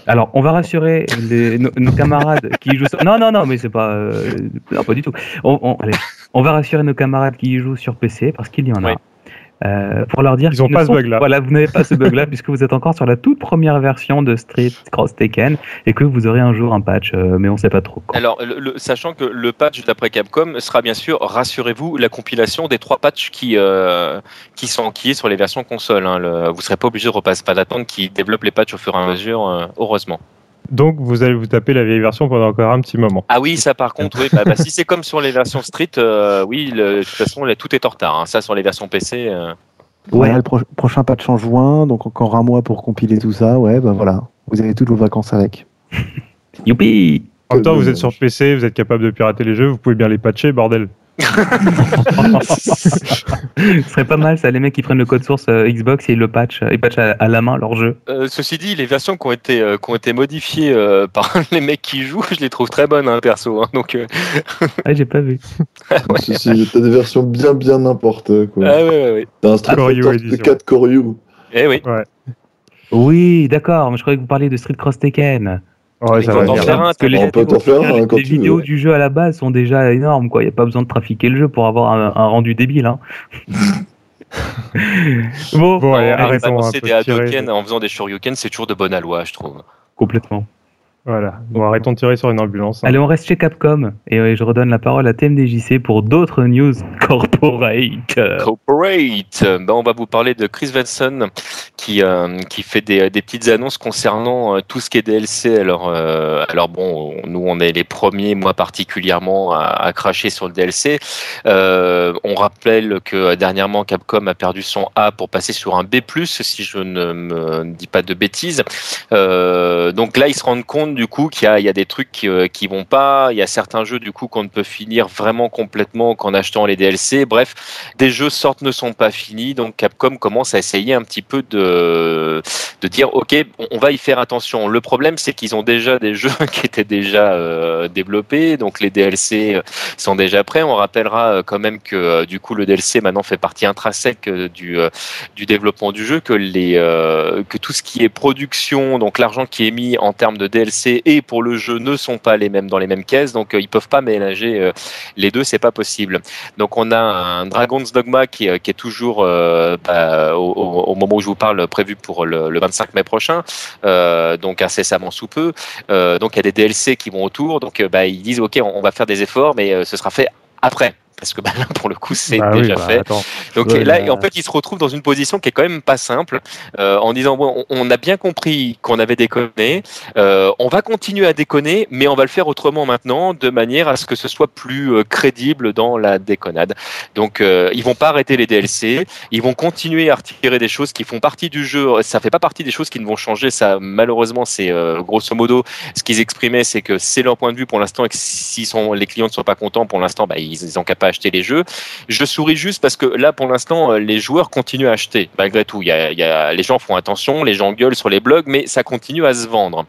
Alors, on va rassurer les- nos, camarades qui jouent sur... Non, non, non, mais c'est pas... euh, non, pas du tout. On, on- on va rassurer nos camarades qui jouent sur PC, parce qu'il y en a. Euh, pour leur dire Ils ont ne pas ce bug-là. Voilà, vous n'avez pas ce bug-là, puisque vous êtes encore sur la toute première version de Street Cross Tekken, et que vous aurez un jour un patch, euh, mais on sait pas trop. quand. Alors, le- le- sachant que le patch d'après Capcom sera bien sûr, rassurez-vous, la compilation des trois patchs qui, euh, qui sont enquillés sur les versions console. Hein. Le- vous serez pas obligé de repasser, pas d'attendre qu'ils développent les patchs au fur et à mesure, euh, heureusement. Donc, vous allez vous taper la vieille version pendant encore un petit moment. Ah oui, ça par contre, oui, bah, bah, si c'est comme sur les versions Street, euh, oui, le- de toute façon, là, tout est en retard. hein. Ça, sur les versions PC, euh, Voilà, le pro- prochain patch en juin, donc encore un mois pour compiler tout ça. Ouais, bah voilà, vous avez toutes vos vacances avec. Youpi En même temps, vous êtes sur PC, vous êtes capable de pirater les jeux, vous pouvez bien les patcher, bordel. Ce serait pas mal, ça, les mecs qui prennent le code source euh, Xbox et ils le patchent, ils patchent à, à la main leur jeu. euh, ceci dit, les versions qui ont été, euh, qui ont été modifiées euh, par les mecs qui jouent, je les trouve très bonnes, hein, perso. hein. donc, euh, Ah, j'ai pas vu. Si, t'as des versions bien, bien n'importe quoi. ah ouais, ouais, ouais. T'as un Street Fighter édition. 4 Koryu. Eh oui. Oui, d'accord, mais je croyais que vous parliez de Street Cross Tekken. Ouais, ça va on venir. fait un, que les, On peut t'en faire un quand les tu vidéos veux. du jeu à la base sont déjà énormes, quoi. Il n'y a pas besoin de trafiquer le jeu pour avoir un, un rendu débile. Hein. bon, Bon, allez, arrêtons balancer peu des. Hadoken en faisant des Shoryuken, c'est toujours de bonne aloi, je trouve. complètement. Voilà. Bon, arrêtons de tirer sur une ambulance. hein. Allez, on reste chez Capcom et euh, je redonne la parole à TMDJC pour d'autres news corporate. Corporate. Ben, on va vous parler de Chris Venson qui, euh, qui fait des, des petites annonces concernant euh, tout ce qui est DLC. Alors, euh, alors bon, on- nous on est les premiers, moi particulièrement, à, à cracher sur le DLC. Euh, on rappelle que dernièrement Capcom a perdu son A pour passer sur un B+, si je ne me dis pas de bêtises. Euh, donc là, ils se rendent compte du coup qu'il y a, des trucs qui, euh, qui vont pas. Il y a certains jeux du coup qu'on ne peut finir vraiment complètement qu'en achetant les DLC. Bref, des jeux sortent ne sont pas finis. Donc Capcom commence à essayer un petit peu de de dire ok, on- va y faire attention. Le problème, c'est qu'ils ont déjà des jeux qui étaient déjà euh, développés. Donc les DLC euh, sont déjà prêts. On rappellera quand même que du coup le DLC maintenant fait partie intrinsèque du du développement du jeu, que les que tout ce qui est production, donc l'argent qui est mis en termes de DLC et pour le jeu ne sont pas les mêmes dans les mêmes caisses, donc euh, ils peuvent pas mélanger euh, les deux, c'est pas possible. Donc on a un Dragon's Dogma qui, est- qui est toujours euh, bah, au, moment où je vous parle prévu pour le, le 25 mai prochain, euh, donc incessamment sous peu. Euh, donc il y a des DLC qui vont autour, donc euh, bah, ils disent ok on, va faire des efforts, mais euh, ce sera fait après. Parce que bah, là, pour le coup, c'est Bah oui, déjà bah, fait. attends. Donc Ouais, là, en fait, il se retrouve dans une position qui est quand même pas simple, euh, en disant bon, on, a bien compris qu'on avait déconné, euh, on va continuer à déconner, mais on va le faire autrement maintenant, de manière à ce que ce soit plus euh, crédible dans la déconnade. Donc, euh, ils vont pas arrêter les DLC, ils vont continuer à retirer des choses qui font partie du jeu. Ça fait pas partie des choses qui ne vont changer. Ça, malheureusement, c'est euh, grosso modo ce qu'ils exprimaient, c'est que c'est leur point de vue pour l'instant, et que si sont, les clients ne sont pas contents pour l'instant, bah, ils, ils ont qu'à pas acheter les jeux. Je souris juste parce que là, pour l'instant, euh, les joueurs continuent à acheter. Malgré tout, il y a, il y a- les gens font attention, les gens gueulent sur les blogs, mais ça continue à se vendre.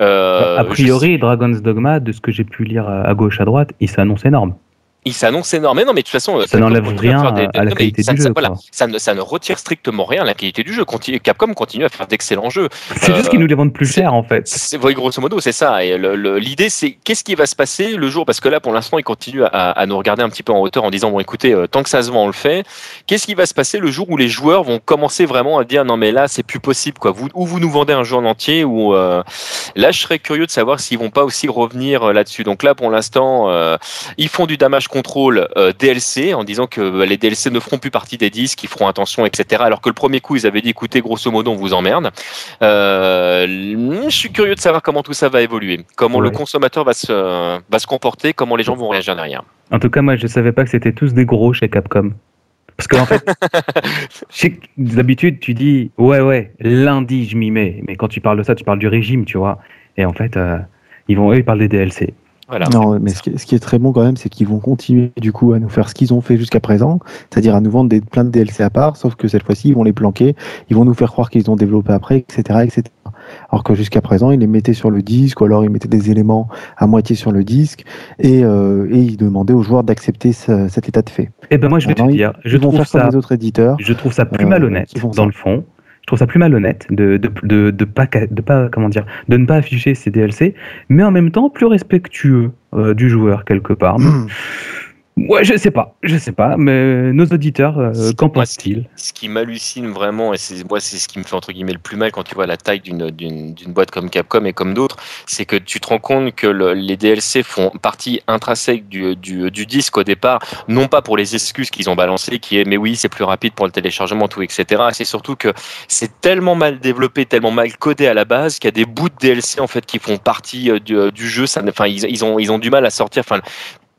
Euh, a priori, Dragon's Dogma, de ce que j'ai pu lire à à gauche, à droite, il s'annonce énorme. Il s'annonce énorme. Mais non, mais de toute façon, Ça Capcom n'enlève rien des- à la non, qualité ça, du ça- jeu, voilà, quoi. ça, ne, ça ne retire strictement rien à la qualité du jeu. Continue- Capcom continue à faire d'excellents jeux. C'est juste Euh, qu'ils nous les vendent plus cher, en fait. C'est oui, grosso modo, c'est ça. Et le- le- l'idée, c'est qu'est-ce qui va se passer le jour Parce que là, pour l'instant, ils continuent à, à nous regarder un petit peu en hauteur en disant bon, écoutez, euh, tant que ça se vend, on le fait. Qu'est-ce qui va se passer le jour où les joueurs vont commencer vraiment à dire non, mais là, c'est plus possible, quoi. Vous, ou vous nous vendez un jeu en entier, ou euh, là, je serais curieux de savoir s'ils vont pas aussi revenir euh, là-dessus. Donc là, pour l'instant, euh, ils font du damage control euh, DLC en disant que bah, les DLC ne feront plus partie des disques, ils feront attention, etc. Alors que le premier coup, ils avaient dit écoutez, grosso modo, on vous emmerde. Euh, je suis curieux de savoir comment tout ça va évoluer, comment le consommateur va se, va se comporter, comment les gens vont réagir derrière. En tout cas, moi, je savais pas que c'était tous des gros chez Capcom. Parce qu'en fait, sais que d'habitude, tu dis, ouais, ouais, lundi, je m'y mets. Mais quand tu parles de ça, tu parles du régime, tu vois. Et en fait, euh, ils vont, eux, ils parlent des DLC. Voilà. Non, mais ce qui, ce qui est très bon quand même, c'est qu'ils vont continuer du coup à nous faire ce qu'ils ont fait jusqu'à présent, c'est-à-dire à nous vendre des, plein de DLC à part, sauf que cette fois-ci, ils vont les planquer, ils vont nous faire croire qu'ils ont développé après, etc., etc. Alors que jusqu'à présent, ils les mettaient sur le disque, ou alors ils mettaient des éléments à moitié sur le disque, et, euh, et ils demandaient aux joueurs d'accepter ce- cet état de fait. Eh ben, moi, je vais te Alors, dire, je ils vont trouve faire ça, comme les autres éditeurs. je trouve ça plus euh, malhonnête, dans ça. le fond. Je trouve ça plus malhonnête de, de, de, de pas, ca- de pas, comment dire, de ne pas afficher ces DLC, mais en même temps plus respectueux euh, du joueur quelque part. Ouais, je sais pas, je sais pas, mais nos auditeurs, euh, qu'en pensent-ils? Ce qui m'hallucine vraiment, et c'est moi c'est ce qui me fait entre guillemets le plus mal quand tu vois la taille d'une d'une d'une boîte comme Capcom et comme d'autres, c'est que tu te rends compte que le- les DLC font partie intrinsèque du, du, du disque au départ, non pas pour les excuses qu'ils ont balancées, qui est mais oui c'est plus rapide pour le téléchargement tout etc. C'est surtout que c'est tellement mal développé, tellement mal codé à la base qu'il y a des bouts de DLC en fait qui font partie euh, du, du jeu. Ça, enfin ils, ils ont ils ont du mal à sortir. Enfin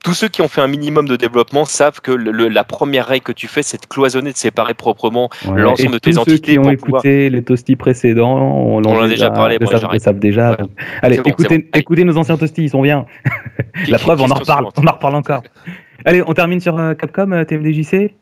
tous ceux qui ont fait un minimum de développement savent que le- la première règle que tu fais, c'est de cloisonner, de séparer proprement Ouais, l'ensemble de tes tous entités ceux qui ont pouvoir- écouté les toasties précédents, on, On en a déjà parlé, le savent, savent déjà. Ouais. Allez, bon, écoutez, bon. Nos anciens toasties, ils sont bien. La preuve, on en reparle, on en reparle encore. Allez, on termine sur euh, Capcom, euh, TMDJC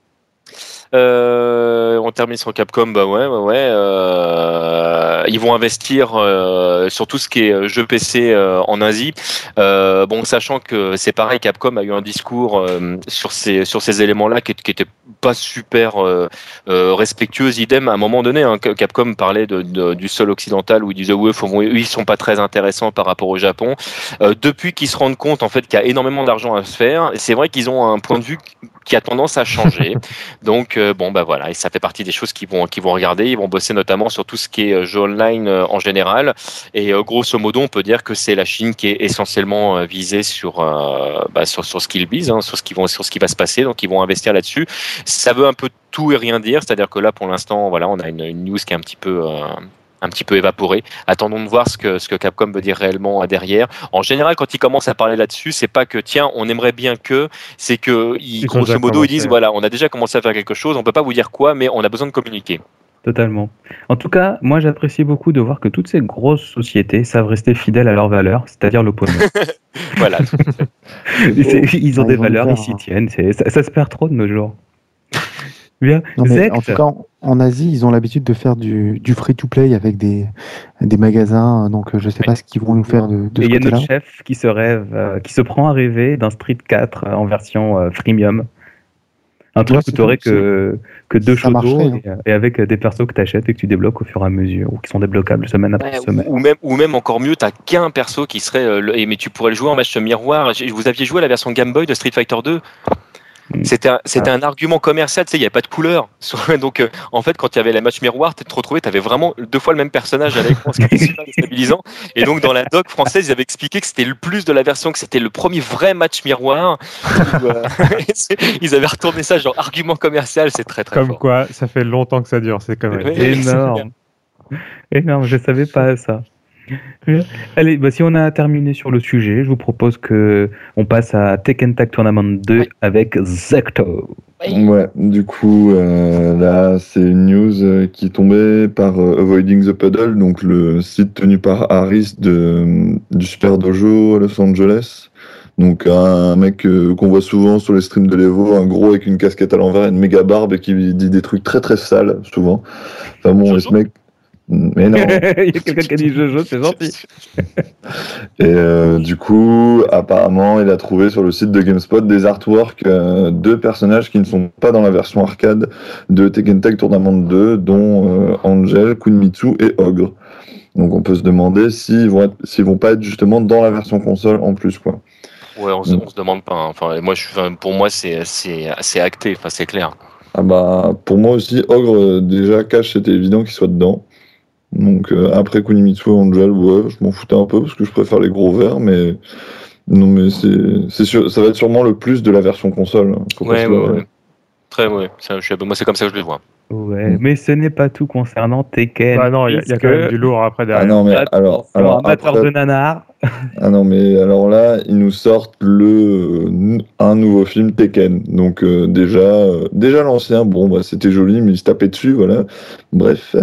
Euh, on termine sur Capcom, bah ouais, ouais, ouais. euh, ils vont investir euh, sur tout ce qui est jeu PC euh, en Asie. Euh, bon, sachant que c'est pareil, Capcom a eu un discours euh, sur ces sur ces éléments-là qui, qui était pas super euh, euh, respectueux. Idem, à un moment donné, hein, Capcom parlait de, du sol occidental où ils disaient ouais, eux, ils sont pas très intéressants par rapport au Japon. Euh, depuis qu'ils se rendent compte en fait qu'il y a énormément d'argent à se faire, c'est vrai qu'ils ont un point de vue qui a tendance à changer. Donc euh, bon bah voilà, et ça fait partie des choses qu'ils vont qu'ils vont regarder. Ils vont bosser notamment sur tout ce qui est euh, jeu online euh, en général. Et grosso modo, on peut dire que c'est la Chine qui est essentiellement visée sur bah, sur, sur ce qu'ils visent, hein, sur ce qui vont sur ce qui va se passer. Donc ils vont investir là-dessus. Ça veut un peu tout et rien dire, c'est-à-dire que là pour l'instant, voilà, on a une, une, news qui est un petit peu un petit peu évaporé. Attendons de voir ce que, ce que Capcom veut dire réellement derrière. En général, quand ils commencent à parler là-dessus, c'est pas que tiens, on aimerait bien que, c'est que ils, grosso modo ils disent voilà, on a déjà commencé à faire quelque chose, on peut pas vous dire quoi, mais on a besoin de communiquer. Totalement. En tout cas, moi j'apprécie beaucoup de voir que toutes ces grosses sociétés savent rester fidèles à leurs valeurs, c'est-à-dire l'opponent. voilà. ils ont des valeurs, ils s'y tiennent. Ça, ça se perd trop de nos jours. Bien. en tout cas, en, Asie, ils ont l'habitude de faire du, du free-to-play avec des, des magasins. Donc, je ne sais pas ce qu'ils vont nous faire de, de Et il y a notre chef qui se rêve, euh, qui se prend à rêver d'un Street 4 en version euh, freemium. Un truc où tu aurais que, que deux chevaux hein. et, avec des persos que tu achètes et que tu débloques au fur et à mesure ou qui sont débloquables semaine après semaine. Ou même, ou même encore mieux, tu n'as qu'un perso qui serait. Euh, mais tu pourrais le jouer en match miroir. Vous aviez joué à la version Game Boy de Street Fighter 2 Mm. C'était un, c'était un argument commercial, tu sais, il n'y avait pas de couleur. Donc, euh, en fait, quand il y avait la match miroir, tu te retrouvais, tu avais vraiment deux fois le même personnage à l'écran, ce qui était super déstabilisant. Et donc, dans la doc française, ils avaient expliqué que c'était le plus de la version, que c'était le premier vrai match miroir. Euh, ils avaient retourné ça, genre argument commercial, c'est très très Comme quoi, ça fait longtemps que ça dure, c'est quand même énorme. Énorme, je savais pas ça. Allez, bah, si on a terminé sur le sujet, je vous propose que on passe à Tekken Tag Tournament 2 avec Zecto. Ouais, du coup, euh, là, c'est une news euh, qui est tombée par euh, Avoiding the Puddle, donc le site tenu par Harris de, du Super Dojo à Los Angeles. Donc un mec qu'on voit souvent sur les streams de l'Evo, un gros avec une casquette à l'envers et une méga barbe et qui dit des trucs très très sales souvent. Enfin bon, ce mec, mais non. Il y a quelqu'un qui a dit Jojo, c'est gentil. Et euh, du coup, apparemment, il a trouvé sur le site de GameSpot des artworks euh, de personnages qui ne sont pas dans la version arcade de Tekken Tag Tournament 2, dont euh, Angel, Kunmitsu et Ogre. Donc on peut se demander s'ils vont, s'ils vont pas être justement dans la version console en plus. Quoi. Ouais, on, se, se demande pas. Hein. Enfin, moi, je, pour moi, c'est, c'est, c'est acté, enfin, c'est clair. Ah bah, pour moi aussi, Ogre, déjà, Cash, c'était évident qu'il soit dedans. Donc euh, après Kunimitsu et Angel, ouais, je m'en foutais un peu parce que je préfère les gros verts, mais non, mais c'est sûr, ça va être sûrement le plus de la version console. Hein. ouais, ouais, ouais, Très, ouais. moi, c'est comme ça que je le vois. Ouais, mm. mais ce n'est pas tout concernant Tekken. Ah non, il y, a quand même du lourd après derrière. Ah non, mais alors, alors amateur de nanar. ah non, mais alors là, ils nous sortent le un nouveau film Tekken. Donc euh, déjà, euh, déjà l'ancien, bon, bah, c'était joli, mais il se tapait dessus, voilà. Bref,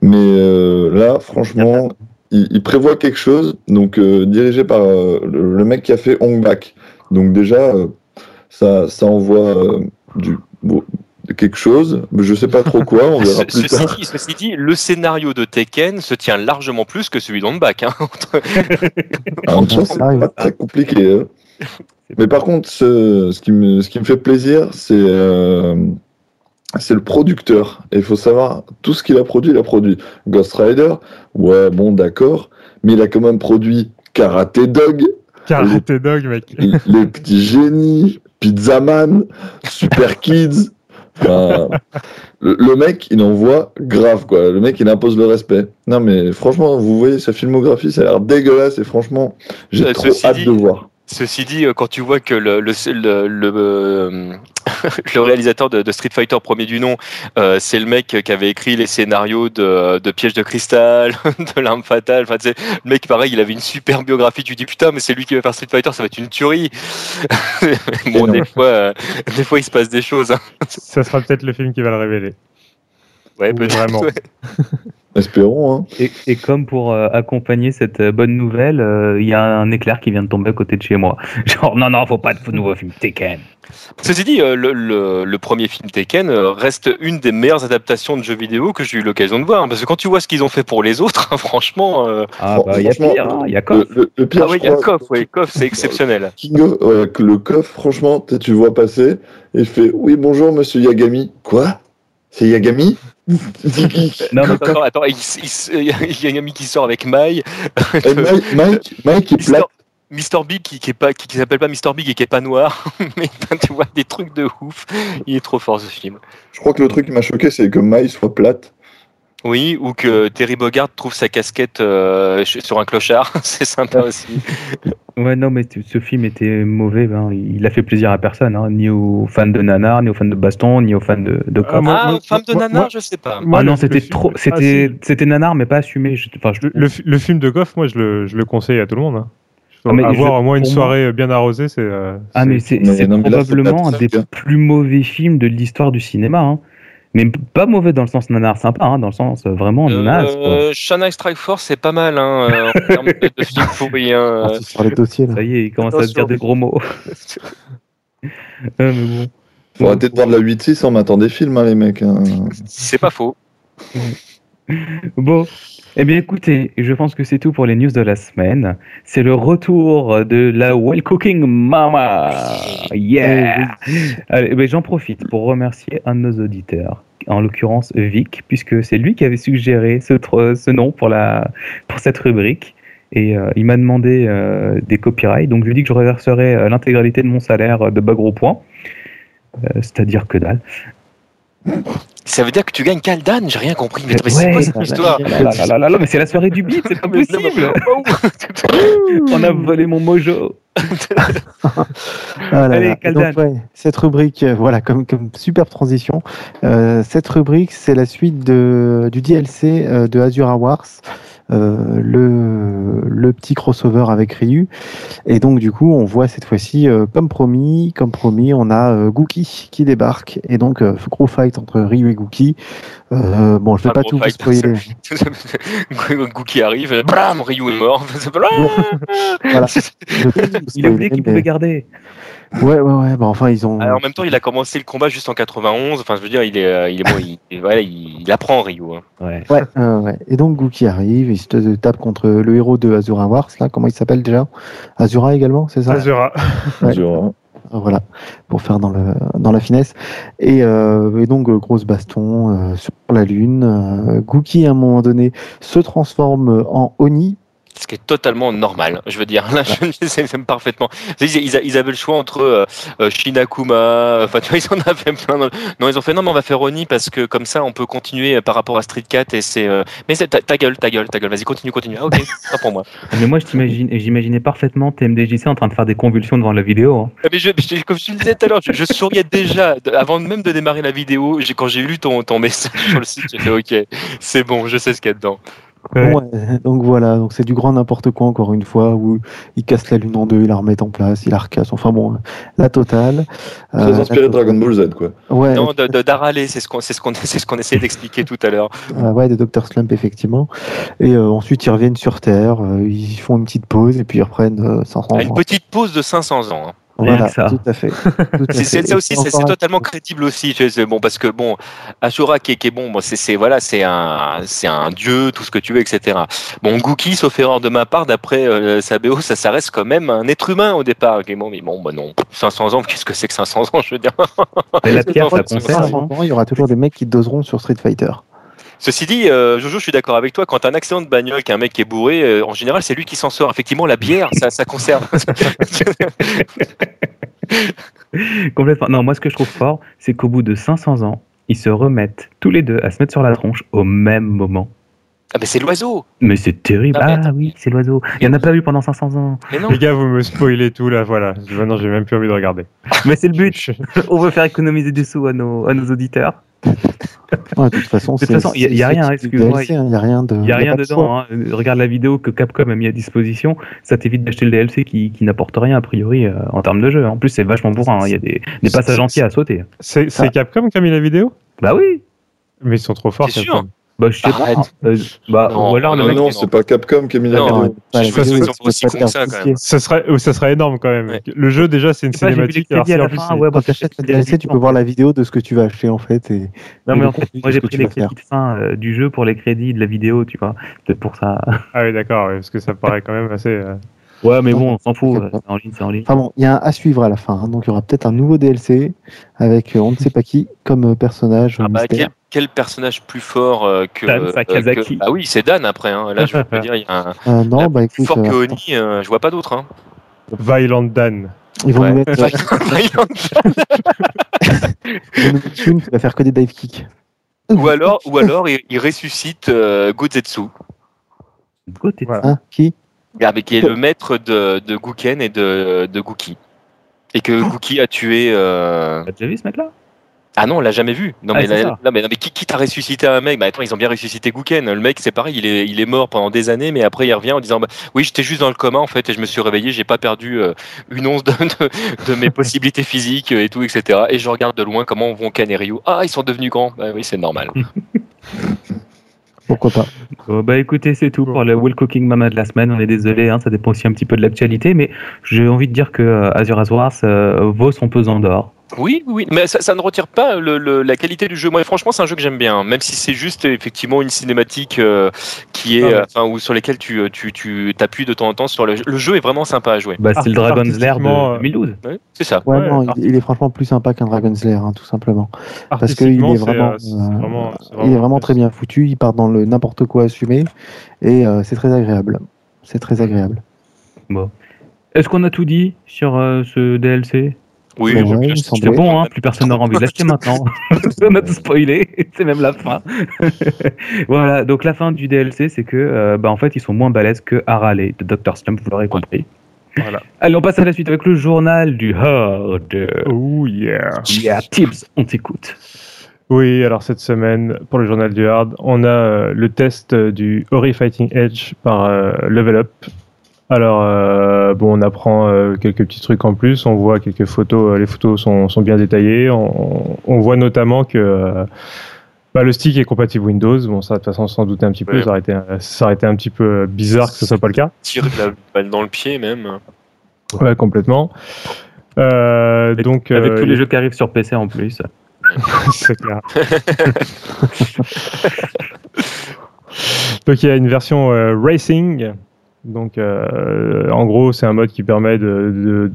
mais euh, là, franchement, il, il, prévoit quelque chose. Donc dirigé par le, mec qui a fait Hong Bak. Donc déjà, ça, ça envoie du quelque chose, mais je sais pas trop quoi, on verra plus ceci, tard. Ceci dit, le scénario de Tekken se tient largement plus que celui d'Onback. Hein. c'est pas très compliqué. Hein. Mais par contre, ce, ce, qui me, ce qui me fait plaisir, c'est euh, c'est le producteur. Et il faut savoir, tout ce qu'il a produit, il a produit Ghost Rider, ouais, bon, d'accord, mais il a quand même produit Karate Dog. Karate Dog, mec. Les petits génies, Pizzaman, Super Kids le, mec, il envoie grave, quoi. Le mec, il impose le respect. Non, mais franchement, vous voyez sa filmographie, ça a l'air dégueulasse et franchement, j'ai euh, trop hâte de voir. Ceci dit, euh, quand tu vois que le, le, le, euh, le réalisateur de, Street Fighter premier du nom, euh, c'est le mec qui avait écrit les scénarios de, de Piège de cristal, de l'arme fatale. Enfin, le mec, pareil, il avait une super biographie. Tu dis putain, mais c'est lui qui va faire Street Fighter, ça va être une tuerie. bon, des fois, des fois, il se passe des choses. Hein. Ça sera peut-être le film qui va le révéler. Ouais, Vraiment. Espérons. Hein. Et, et, comme pour euh, accompagner cette euh, bonne nouvelle, euh, il y a un éclair qui vient de tomber à côté de chez moi. Genre, non, non, faut pas de nouveau film Tekken. Ceci dit, le, le, le, premier film Tekken reste une des meilleures adaptations de jeux vidéo que j'ai eu l'occasion de voir. Parce que quand tu vois ce qu'ils ont fait pour les autres, hein, franchement. ah, bah, il y a pire, hein, il y a Koff. Le, pire, ah, oui, il y a Koff, oui, Koff, c'est exceptionnel. Kingo, le Koff, franchement, tu vois passer et il fait Oui, bonjour, monsieur Yagami. Quoi? C'est Yagami? Non, mais attends, attends, il, y a un ami qui sort avec Mai. Mike, Mike, Mike, il plate. Mr Big qui, qui est pas qui, qui s'appelle pas Mr Big et qui est pas noir, mais ben, tu vois des trucs de ouf. Il est trop fort ce film. Je crois que le truc qui m'a choqué, c'est que Maï soit plate. Oui, ou que Terry Bogard trouve sa casquette euh, sur un clochard, c'est sympa aussi. Ouais, non, mais ce film était mauvais. ben, il a fait plaisir à personne, hein, ni aux fans de nanar, ni aux fans de baston, ni aux fans de, de Ah, cop. moi- ah, moi- femme de nanar, moi- je sais pas. moi, ah non, c'était trop, Ah, c'était, nanar, mais pas assumé. Je, Le, le fi- le film de Goff, moi, je le, je le conseille à tout le monde. Hein. Ah, mais Avoir je- au moins une soirée bien arrosée, c'est. euh, Ah, c'est- mais c'est, probablement un des plus mauvais films de l'histoire du cinéma. hein. Mais pas mauvais dans le sens nanar sympa, hein, dans le sens euh, vraiment naze. quoi. Euh, Shanghai Strike Force, c'est pas mal hein, euh, en termes de, de film pourri. hein. Parti sur les dossiers là. Ça y est, il commence à dire des gros mots. Euh, mais bon. Faut arrêter de voir de la 8-6 en m'attendant des films, hein, les mecs. hein. C'est pas faux. Bon, eh bien écoutez, je pense que c'est tout pour les news de la semaine. C'est le retour de la Well Cooking Mama. Yeah. Allez, eh ben, j'en profite pour remercier un de nos auditeurs, en l'occurrence Vic, puisque c'est lui qui avait suggéré ce, nom pour, la, pour cette rubrique. Et euh, il m'a demandé euh, des copyrights, donc je lui ai dit que je reverserai euh, l'intégralité de mon salaire de bas gros points. Euh, C'est-à-dire que dalle. Ça veut dire que tu gagnes Kaldan J'ai rien compris. Mais, Ouais, mais c'est quoi cette histoire là là là là là, mais c'est la soirée du beat, c'est pas possible. On a volé mon mojo. Ah là Allez, donc, ouais, cette rubrique, euh, voilà, comme, comme superbe transition. Euh, cette rubrique, c'est la suite de, du DLC euh, de Azura Wars, euh, le, le petit crossover avec Ryu. Et donc, du coup, on voit cette fois-ci, euh, comme promis, comme promis, on a euh, Gookie qui débarque. Et donc, euh, gros fight entre Ryu et Gookie. Euh, bon, je vais Ah, pas tout vous spoiler. Gookie arrive, blam, Ryu est mort. Voilà. Il a oublié qu'il pouvait garder. Ouais, ouais, ouais. Bah, enfin, ils ont. Alors, en même temps, il a commencé le combat juste en 91. Enfin, je veux dire, il est, euh, il est bon, il, il- voilà, il, il apprend Ryu. hein. Ouais. Ouais, euh, ouais. Et donc Gookie arrive, il se tape contre le héros de Azura Wars, là, comment il s'appelle déjà? Azura également, c'est ça? Azura. Ouais. Hein. Euh, Voilà, pour faire dans, le, dans la finesse. Et, euh, et donc, euh, grosse baston euh, sur la Lune. Euh, Gookie, à un moment donné, se transforme en Oni. Ce qui est totalement normal, je veux dire. Là, je les aime parfaitement. Ils, avaient le choix entre euh, euh, Shinakuma, enfin, tu vois, ils en avaient plein. dans- Non, ils ont fait non, mais on va faire Oni parce que comme ça, on peut continuer euh, par rapport à Street Cat et c'est. euh, Mais c'est ta, ta gueule, ta gueule, ta gueule. Vas-y, continue, continue. Ah, ok, pas pour moi. Mais moi, je t'imagine- j'imaginais parfaitement TMDJC en train de faire des convulsions devant la vidéo. hein. Ah, Mais je, je- comme je te le disais tout à l'heure, je, je souriais déjà avant même de démarrer la vidéo. j'ai- Quand j'ai lu ton, ton message sur le site, j'ai fait OK, c'est bon, je sais ce qu'il y a dedans. Ouais. Bon, ouais, donc voilà, donc c'est du grand n'importe quoi encore une fois, où il casse la Lune en deux, il la remet en place, il la recasse, enfin bon, euh, la totale. Très Euh, inspiré de Dragon Ball Z, quoi. Ouais, Non, de, de d'Arale, c'est ce qu'on c'est ce qu'on c'est ce qu'on essayait d'expliquer tout à l'heure. Euh, ouais, de Dr. Slump, effectivement. Et euh, ensuite, ils reviennent sur Terre, euh, ils font une petite pause et puis ils reprennent euh, 500 À une ans. petite pause de 500 ans. hein. Voilà, ça. tout à fait. C'est ça aussi, c'est totalement crédible aussi. bon parce que bon, Ashura qui est, qui est bon, bon, c'est voilà, c'est un c'est un dieu, tout ce que tu veux, etc. Bon, Gookie, sauf erreur de ma part, d'après euh, Sabeo, ça, ça reste quand même un être humain au départ. Bon, mais bon, bah non, 500 ans, qu'est-ce que c'est que 500 ans, je veux dire? Mais la pierre, ça il y aura toujours des mecs qui doseront sur Street Fighter. Ceci dit, euh, Jojo, je suis d'accord avec toi. Quand t'as un accident de bagnole, qu'un mec est bourré, euh, en général, c'est lui qui s'en sort. Effectivement, la bière, ça, ça conserve. Complètement. Non, moi, ce que je trouve fort, c'est qu'au bout de 500 ans, ils se remettent tous les deux à se mettre sur la tronche au même moment. ah, mais c'est l'oiseau. Mais c'est terrible. Ah, Ah, oui, c'est l'oiseau. Il n'y en a pas eu pendant 500 ans. Mais non. Les gars, vous me spoilez tout là, voilà. Maintenant, j'ai même plus envie de regarder. Mais c'est le but. On veut faire économiser des sous à nos, à nos auditeurs. Ouais, de toute façon, il y a- il y a c'est- rien, c'est du excuse-moi, DLC, hein, Il n'y a rien de. Il n'y a rien dedans. hein. Regarde la vidéo que Capcom a mis à disposition. Ça t'évite d'acheter le DLC qui, qui n'apporte rien, a priori, euh, en termes de jeu. En plus, c'est vachement bourrin. hein. Il y a des, des passages entiers à sauter. C'est Ah. Capcom qui a mis la vidéo? Bah oui. Mais ils sont trop forts, T'es Capcom. sûr Bah, je sais Arrête. pas. Euh, bah, Non, le non, non, non. c'est pas Capcom qui a mis la. Ouais, Je pense qu'ils sont aussi que ça, quand même. Serait, ça serait énorme quand même. Ouais. Le jeu, déjà, c'est une pas, cinématique. À la fin, ouais, Quand bah, tu achètes le DLC, tu peux voir la vidéo de ce que tu vas acheter en fait. Et... Non, mais en fait, moi j'ai pris les crédits de fin euh, du jeu pour les crédits de la vidéo, tu vois. Peut-être pour ça. Ah oui, d'accord, parce que ça paraît quand même assez. euh, Ouais, mais bon, on s'en fout. C'est en ligne, c'est en ligne. Enfin bon, il y a un à suivre à la fin. hein. Donc il y aura peut-être un nouveau DLC avec euh, on ne sait pas qui comme personnage. Ah bah, mystère. Quel, personnage plus fort euh, que, Dan euh, Sakazaki. que- Ah oui, c'est Dan après. hein. Là, je peux dire, il y a un, Euh, non, bah plus écoute. fort euh, que Oni, euh, je vois pas d'autre. Hein. Violent Dan. Ils vont Ouais. nous mettre, Violent ils vont nous mettre Shun qui va faire que des dive kicks. ou alors, ou alors il, il ressuscite euh, Gozetsu, Go, t'es- Voilà. Hein Qui? Ah, mais qui est le maître de, de Guken et de, de Guki. Et que Guki a tué. euh, T'as déjà vu ce mec-là? Ah non, on l'a jamais vu. Non, Ah, mais, la- non, mais, non, mais qui, qui t'a ressuscité un mec? Bah attends, ils ont bien ressuscité Guken. Le mec, c'est pareil, il est, il est mort pendant des années, mais après il revient en disant bah, Oui, j'étais juste dans le coma en fait, et je me suis réveillé, j'ai pas perdu euh, une once de, de, de mes possibilités physiques et tout, etc. Et je regarde de loin comment vont Ken et Ryu. Ah, ils sont devenus grands. Bah oui, c'est normal. Pourquoi pas? Bon, bah écoutez, c'est tout pour le Will Cooking Mama de la semaine. On est désolé, hein, ça dépend aussi un petit peu de l'actualité, mais j'ai envie de dire que euh, Azure Wars euh, vaut son pesant d'or. Oui, oui, mais ça, ça ne retire pas le, le- la qualité du jeu. Moi, franchement, c'est un jeu que j'aime bien, même si c'est juste effectivement une cinématique euh, qui est, Ah ouais. euh, enfin, ou sur lesquelles tu, tu, tu t'appuies de temps en temps sur le. Le jeu est vraiment sympa à jouer. Bah, c'est le Dragon's Lair de euh, 2012. Ouais, c'est ça. Ouais, Ouais, non, il, est franchement plus sympa qu'un Dragon's Lair, hein, tout simplement. Parce qu'il est c'est, vraiment, euh, c'est euh, vraiment- c'est il est vraiment très bien foutu. Il part dans le n'importe quoi assumé et euh, c'est très agréable. C'est très agréable. Bon. Est-ce qu'on a tout dit sur euh, ce DLC Oui, Ouais, C'est bon, hein, plus personne n'aura envie de l'acheter maintenant. On a tout spoilé, c'est même la fin. voilà, donc la fin du DLC, c'est que, euh, bah, en fait, ils sont moins balèzes que Harale de Dr. Slump, vous l'aurez compris. Voilà. Allez, on passe à la suite avec le journal du Hard. Oh yeah. Yeah, tips, on t'écoute. Oui, alors cette semaine, pour le journal du Hard, on a euh, le test euh, du Ori Fighting Edge par euh, Level Up. Alors, euh, bon, on apprend euh, quelques petits trucs en plus, on voit quelques photos, euh, les photos sont, sont bien détaillées, on, on voit notamment que euh, bah, le stick est compatible Windows, bon ça de toute façon on s'en doutait un petit peu, ça aurait, été, un- ça aurait été un petit peu bizarre que ce soit pas le cas. Tire de la balle dans le pied même. Ouais, complètement. Euh, donc, Avec euh, tous les jeux qui arrivent sur PC en plus. C'est clair. Donc il y a une version euh, racing. Donc euh, en gros c'est un mode qui permet de, de,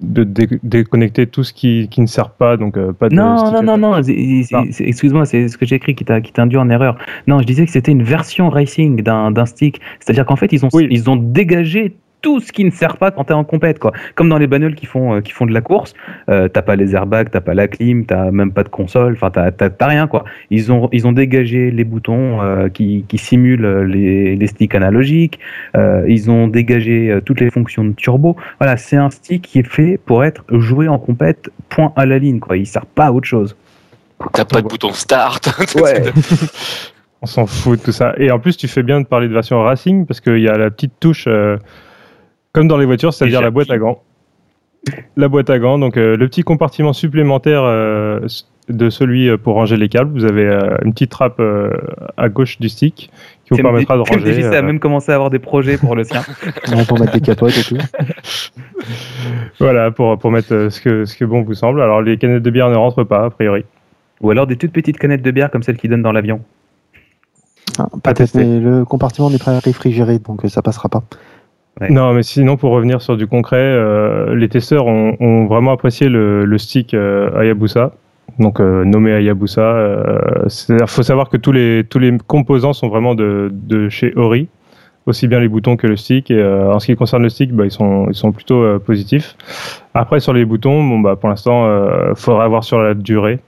de dé- déconnecter tout ce qui, qui ne sert pas. Donc euh, pas de Non, non, non, non, c'est- excuse-moi, c'est ce que j'ai écrit qui t'a induit en erreur. Non, je disais que c'était une version racing d'un d'un stick. C'est-à-dire qu'en fait, ils ont, Oui. ils ont dégagé tout ce qui ne sert pas quand t'es en compète, quoi. Comme dans les bagnoles qui font, euh, qui font de la course, euh, t'as pas les airbags, t'as pas la clim, t'as même pas de console, enfin t'as t'as- t'as rien, quoi. Ils ont, ils ont dégagé les boutons euh, qui, qui simulent les, les sticks analogiques, euh, ils ont dégagé euh, toutes les fonctions de turbo. Voilà, c'est un stick qui est fait pour être joué en compète, point à la ligne, quoi. Il sert pas à autre chose. T'as pas de bouton start. Ouais. On s'en fout de tout ça. Et en plus tu fais bien de parler de version racing parce qu'il y a la petite touche euh, comme dans les voitures, c'est-à-dire la boîte à gants. La boîte à gants, donc euh, le petit compartiment supplémentaire euh, de celui euh, pour ranger les câbles. Vous avez euh, une petite trappe euh, à gauche du stick qui vous permettra de ranger. Davis a même commencé à avoir des projets pour le sien. Peut mettre des capotes et tout. Voilà, pour, pour mettre euh, ce que, ce que bon vous semble. Alors, les canettes de bière ne rentrent pas, a priori. Ou alors des toutes petites canettes de bière comme celles qu'ils donnent dans l'avion. Ah, Pas Peut-être, mais le compartiment n'est pas réfrigéré, donc ça passera pas. Non, mais sinon, pour revenir sur du concret, euh, les testeurs ont, vraiment apprécié le, stick euh, Hayabusa. Donc, euh, nommé Hayabusa. Euh, Il faut savoir que tous les, tous les composants sont vraiment de, de chez Ori. Aussi bien les boutons que le stick. En ce qui concerne le stick, bah, ils, sont, ils sont plutôt positifs. Après, sur les boutons, bon, bah, pour l'instant, il faudra voir sur la durée.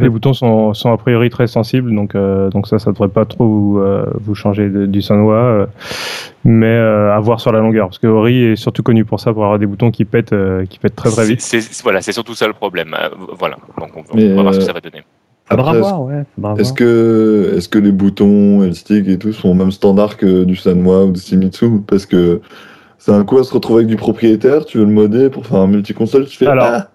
Les boutons sont, sont a priori très sensibles, donc, euh, donc ça, ça devrait pas trop vous, euh, vous changer de- du Sanwa, euh, mais euh, à voir sur la longueur, parce que Ori est surtout connu pour ça, pour avoir des boutons qui pètent, euh, qui pètent très très vite. Voilà, c'est surtout ça le problème. Euh, Voilà. Donc on, va voir ce que ça va donner. Après, ouais. Est-ce que, est-ce que les boutons et le stick et tout sont au même standard que du Sanwa ou du Shimizu Parce que c'est un coup à se retrouver avec du propriétaire, tu veux le modder pour faire un multi-console, tu fais Alors, ah,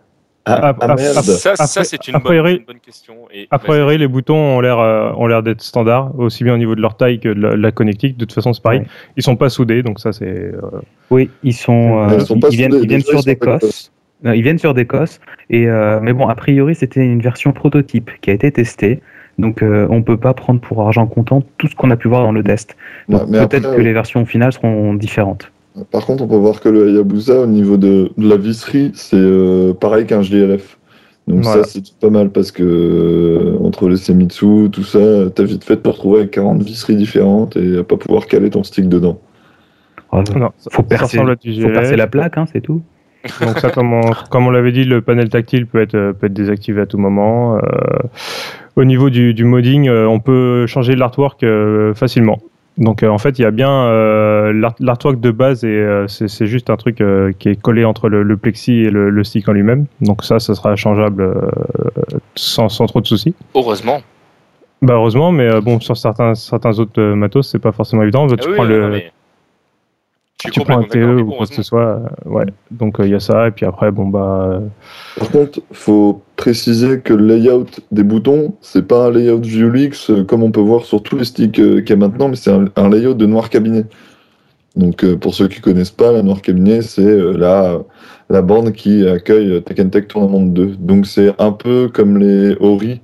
ah, ah, ah, ah, ah, Ça, ça c'est une, a bonne- priori- une bonne question. Et, A priori, les boutons ont l'air, euh, ont l'air d'être standards, aussi bien au niveau de leur taille que de la, de la connectique. De toute façon, c'est pareil. Ouais. Ils sont pas soudés, donc ça, c'est. euh, Oui, ils sont, euh, Ils sont pas ils, viennent, soudés, ils viennent déjà, sur des cosses. Non, Ils viennent sur des cosses. Et euh, mais bon, a priori, c'était une version prototype qui a été testée. Donc, euh, on peut pas prendre pour argent comptant tout ce qu'on a pu voir dans le test. Peut-être que les versions finales seront différentes. Par contre, on peut voir que le Hayabusa, au niveau de, de la visserie, c'est euh, pareil qu'un HDLF. Donc Voilà. ça, c'est pas mal parce que euh, entre les Semitsu, tout ça, t'as vite fait de te retrouver avec 40 visseries différentes et à pas pouvoir caler ton stick dedans. Ouais, Non, ça, faut percer, faut percer la plaque, hein, c'est tout. Donc ça, comme on, comme on l'avait dit, le panel tactile peut être, peut être désactivé à tout moment. Euh, au niveau du, du modding, euh, on peut changer l'artwork euh, facilement. Donc euh, en fait, il y a bien euh, l'art- l'artwork de base et euh, c'est juste un truc qui est collé entre le, le plexi et le, le stick en lui-même. Donc ça, ça sera changeable sans, sans trop de soucis. Heureusement. Bah heureusement, mais bon sur certains certains autres matos, c'est pas forcément évident. Tu Ah oui, prends le mais suis tu prends un TE mais ou quoi que ce soit, euh, ouais. Donc il y a ça et puis après bon bah euh, Par contre, faut préciser que le layout des boutons, c'est pas un layout euh, comme on peut voir sur tous les sticks euh, qu'il y a maintenant, mais c'est un, un layout de noir cabinet. Donc euh, pour ceux qui connaissent pas, la noir cabinet, c'est euh, la, la borne qui accueille Tekken Tech Tournament 2. Donc c'est un peu comme les Ori,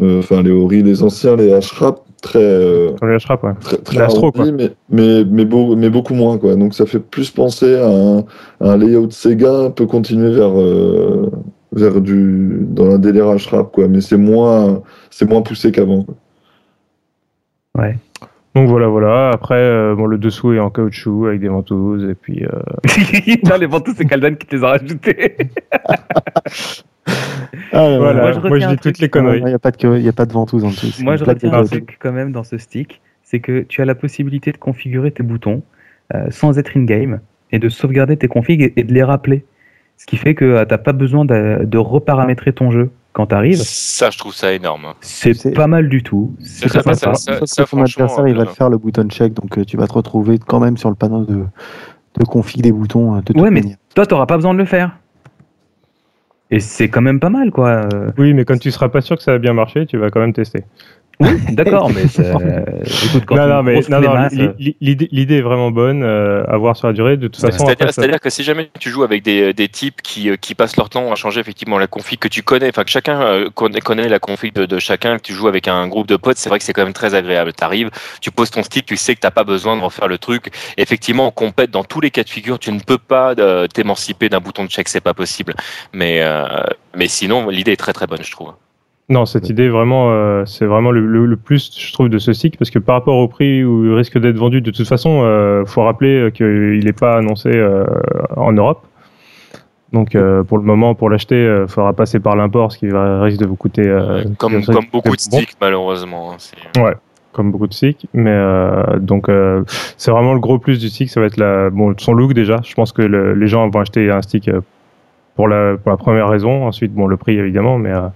euh, enfin les Ori, les anciens, les Ashrap, très, euh, ouais. très, très L'Astro, arrondi, mais, mais, mais, beau- mais beaucoup moins. Quoi. Donc ça fait plus penser à un, à un layout Sega, peut continuer vers, euh, vers du, dans un délire Ashrap, quoi. mais c'est moins, c'est moins poussé qu'avant. quoi. Ouais. Donc voilà, voilà. Après, euh, bon, le dessous est en caoutchouc avec des ventouses et puis. euh, non, les ventouses, c'est Kaldan qui te les a rajoutés. Ah, là, voilà. là, moi, Moi, je je, retiens un dis toutes les Il conneries. n'y a, pas de que- il y a pas de ventouse en dessous. Moi, je retiens un truc quand même dans ce stick, c'est que tu as la possibilité de configurer tes boutons euh, sans être in-game et de sauvegarder tes configs et, et de les rappeler. Ce qui fait que tu n'as pas besoin de, de reparamétrer ton jeu quand tu arrives. Ça, je trouve ça énorme. C'est pas mal du tout. C'est Ça, très ça, ça, ça, ton adversaire, il va euh, te faire le bouton check, donc euh, tu vas te retrouver quand même sur le panneau de, de config des boutons. euh, de toute Ouais, mais manière. toi, tu pas besoin de le faire. Et c'est quand même pas mal, quoi. Oui, mais quand tu seras pas sûr que ça va bien marcher, tu vas quand même tester. D'accord, mais ça- écoute, quand non, non, mais non, non, l'i- l'idée l'idée est vraiment bonne euh, à voir sur la durée. De toute façon, C'est-à-dire ça- c'est-à-dire que si jamais tu joues avec des, des types qui, euh, qui passent leur temps à changer effectivement la config que tu connais, enfin que chacun euh, connaît, connaît la config de, de chacun, que tu joues avec un groupe de potes, c'est vrai que c'est quand même très agréable. Tu arrives, tu poses ton stick, tu sais que t'as pas besoin de refaire le truc. Effectivement, on compète dans tous les cas de figure, tu ne peux pas euh, t'émanciper d'un bouton de check, c'est pas possible. Mais, euh, mais sinon, l'idée est très très bonne, je trouve. Non, cette idée vraiment, euh, c'est vraiment le, le- le plus, je trouve, de ce stick, parce que par rapport au prix où il risque d'être vendu, de toute façon, euh, faut rappeler qu'il n'est pas annoncé euh, en Europe. Donc, pour le moment, pour l'acheter, il faudra passer par l'import, ce qui va, risque de vous coûter. comme, comme beaucoup de sticks, malheureusement. hein, Ouais, comme beaucoup de sticks. Mais euh, donc, euh, c'est vraiment le gros plus du stick, ça va être la, bon, son look déjà. Je pense que le- les gens vont acheter un stick pour la, pour la première raison. Ensuite, bon, le prix évidemment, mais. euh,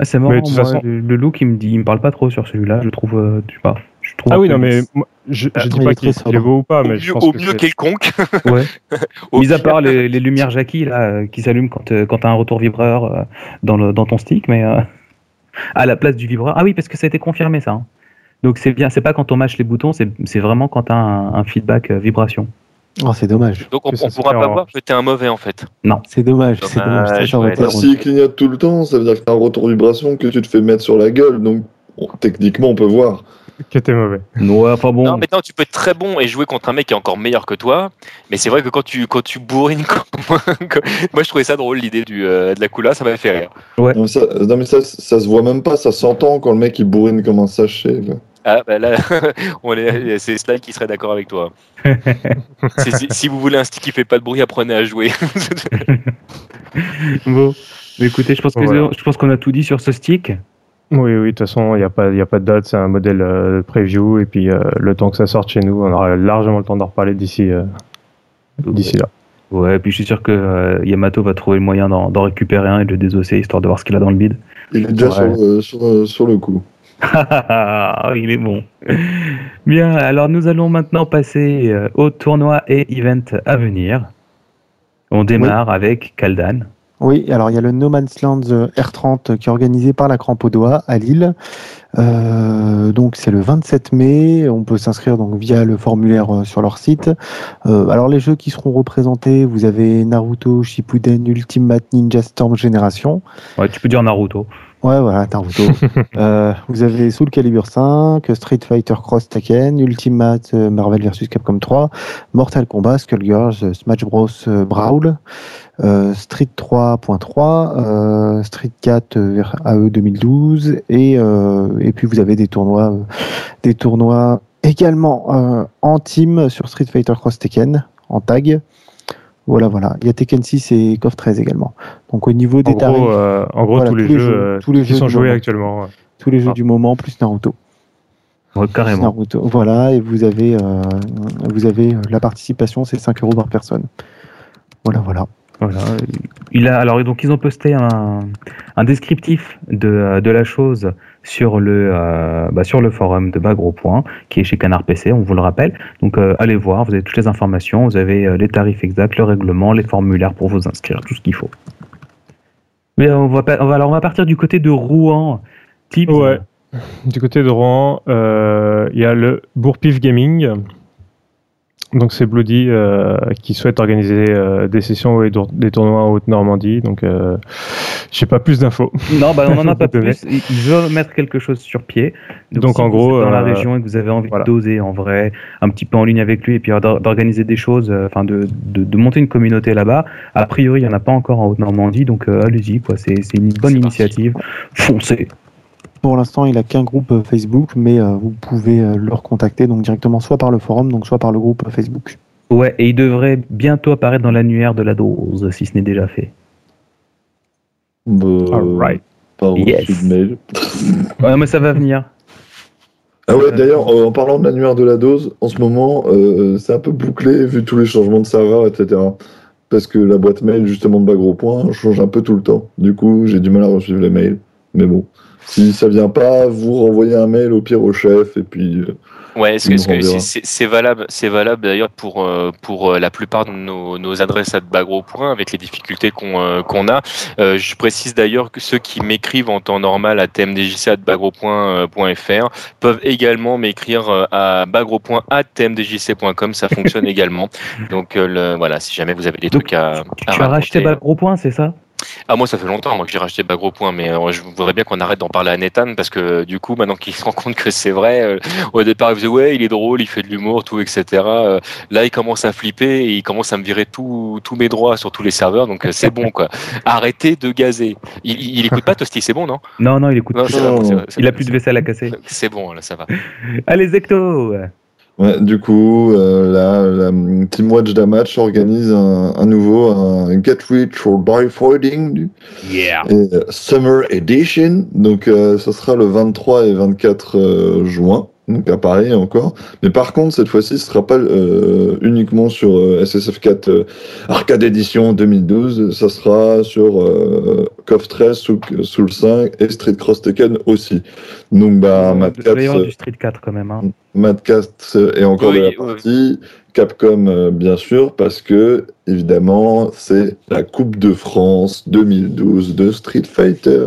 Ah, c'est marrant, moi, façon- le, le look, il me dit, il me parle pas trop sur celui-là. Je trouve, euh, je sais pas. Je trouve Ah oui, non, mais moi, je, je Ah, dis pas qu'il est beau ou pas, Au mais je mieux, pense au que mieux quelconque. Ouais. Au Mis à part les, les lumières Jackie là, euh, qui s'allument quand, euh, quand tu as un retour vibreur euh, dans, le, dans ton stick, mais euh, à la place du vibreur. Ah oui, parce que ça a été confirmé ça. hein. Donc c'est bien, c'est pas quand on mâche les boutons, c'est vraiment quand tu as un, un feedback euh, vibration. Oh, c'est dommage. Donc on, se pourra pas voir que t'es un mauvais en fait. C'est dommage. C'est dommage. Ça ouais. drôle. S'il clignote tout le temps, ça veut dire que t'as un retour vibration que tu te fais mettre sur la gueule, donc bon, techniquement on peut voir. que t'es mauvais. Ouais, enfin bon. Non, mais non, tu peux être très bon et jouer contre un mec qui est encore meilleur que toi. Mais c'est vrai que quand tu, quand tu bourrines, comme- moi je trouvais ça drôle l'idée du, euh, de la coula, ça m'a fait rire. Non mais, ça, non, mais ça, ça se voit même pas, ça s'entend quand le mec il bourrine comme un sachet. Ah, bah là, c'est Sly qui serait d'accord avec toi. Si, si vous voulez un stick qui fait pas de bruit, apprenez à jouer. Bon. Mais écoutez, je pense que Voilà. je pense qu'on a tout dit sur ce stick. Oui, oui, de toute façon, il n'y a, pas- il y a pas de date, c'est un modèle euh, preview, et puis euh, le temps que ça sorte chez nous, on aura largement le temps d'en reparler d'ici euh, d'ici là. Ouais, puis je suis sûr que euh, Yamato va trouver le moyen d'en récupérer un et de le désosser histoire de voir ce qu'il a dans le bide. Il est déjà Ouais. sur, le- sur, sur le coup. Ah, il est bon. Bien, alors nous allons maintenant passer euh, au tournoi et event à venir. On démarre avec Kaldan. Oui, alors il y a le No Man's Land euh, R30 qui est organisé par la Crampe Doigt à Lille. Euh, donc c'est le 27 mai. On peut s'inscrire donc via le formulaire euh, sur leur site. Euh, alors les jeux qui seront représentés, vous avez Naruto Shippuden Ultimate Ninja Storm Génération. Ouais, tu peux dire Naruto. Ouais, voilà, Naruto. euh, vous avez Soul Calibur 5, Street Fighter Cross Tekken, Ultimate euh, Marvel vs Capcom 3, Mortal Kombat, Skullgirls, euh, Smash Bros Brawl, euh, Street 3.3, euh, Street 4 euh, vers AE 2012 et et puis vous avez des tournois des tournois également en team sur Street Fighter Cross Tekken, en tag. Voilà, voilà. Il y a Tekken 6 et KOF 13 également. Donc au niveau des En tarifs, gros, euh, en gros Voilà, tous, les tous les jeux, jeux- euh, tous les qui jeux sont du joués moment. actuellement. ouais. tous les jeux ah. du moment plus Naruto. Ouais, Plus carrément. Naruto. Voilà, et vous avez, euh, vous avez euh, la participation, c'est 5 euros par personne. Voilà, voilà. Voilà. Il a, alors, donc, ils ont posté un, un descriptif de, de la chose sur le, euh, bah, sur le forum de Bagro Point, qui est chez Canard PC, on vous le rappelle. Donc, euh, allez voir, vous avez toutes les informations, vous avez euh, les tarifs exacts, le règlement, les formulaires pour vous inscrire, tout ce qu'il faut. Mais on va, alors, on va partir du côté de Rouen. Tips. Ouais. Du côté de Rouen, il y a le Bourpif Gaming. Donc c'est Bloody euh, qui souhaite organiser euh, des sessions et des tournois en Haute-Normandie. Donc euh, j'ai pas plus d'infos. Non, bah, on n'en a pas plus. Il veut mettre quelque chose sur pied. Donc, si en vous gros, êtes dans la euh, région et que vous avez envie voilà. de doser en vrai, un petit peu en ligne avec lui et puis d'or- d'organiser des choses, enfin de, de, de monter une communauté là-bas. A priori, il n'y en a pas encore en Haute-Normandie, donc euh, allez-y, quoi. C'est c'est une bonne initiative. Foncez. Pour l'instant, il a qu'un groupe euh, Facebook, mais euh, vous pouvez euh, le recontacter donc directement soit par le forum, donc soit par le groupe Facebook. Ouais, et il devrait bientôt apparaître dans l'annuaire de la dose, si ce n'est déjà fait. Bah, Alright. Pas reçu Yes. de mail. Ouais, mais ça va venir. Ah ouais, d'ailleurs, euh, en parlant de l'annuaire de la dose, en ce moment, euh, c'est un peu bouclé vu tous les changements de serveur, etc. Parce que la boîte mail, justement, de Bagro Point change un peu tout le temps. Du coup, j'ai du mal à recevoir les mails. Mais bon, si ça vient pas, vous renvoyez un mail au pire au chef et puis. euh, Ouais, est-ce que c'est- valable, c'est valable d'ailleurs pour euh, pour euh, la plupart de nos, nos adresses à Bagro Point avec les difficultés qu'on qu'on a. Euh, je précise d'ailleurs que ceux qui m'écrivent en temps normal à tmdjc@bagro.fr peuvent également m'écrire à bagro.tmdjc.com, ça fonctionne également. Donc euh, le- voilà, si jamais vous avez des Donc, trucs à, Tu à as racheté raconter. Bagro Point, c'est ça? Ah moi ça fait longtemps moi que j'ai racheté Bagro Point mais euh, je voudrais bien qu'on arrête d'en parler à Nathan parce que du coup maintenant qu'il se rend compte que c'est vrai euh, au départ il faisait ouais il est drôle il fait de l'humour tout etc Euh, là il commence à flipper et il commence à me virer tous mes droits sur tous les serveurs donc c'est bon quoi. Arrêtez de gazer. Il, il, il écoute pas Toasty c'est bon non, Non, non, il écoute Non, plus. Il a plus de vaisselle à casser. c'est bon là ça va. Allez, Zecto Ouais, du coup, euh, là, la hum, Team Watch Damage organise un, un nouveau un Get Rich or Die Fighting Yeah et, euh, Summer Edition. Donc, euh, ça sera le 23 et 24 euh, juin. Donc à Paris encore. Mais par contre, cette fois-ci, ce sera pas euh, uniquement sur euh, SSF4 euh, Arcade Edition 2012. Ça sera sur euh, KOF 13, Soul, Soul 5 et Street Cross Tekken aussi. Donc, bah, Il Mad doit y avoir Cats, du Street 4 quand même. Hein. Madcast est encore Oui, de la oui. partie. Capcom, euh, bien sûr, parce que, évidemment, c'est la Coupe de France 2012 de Street Fighter.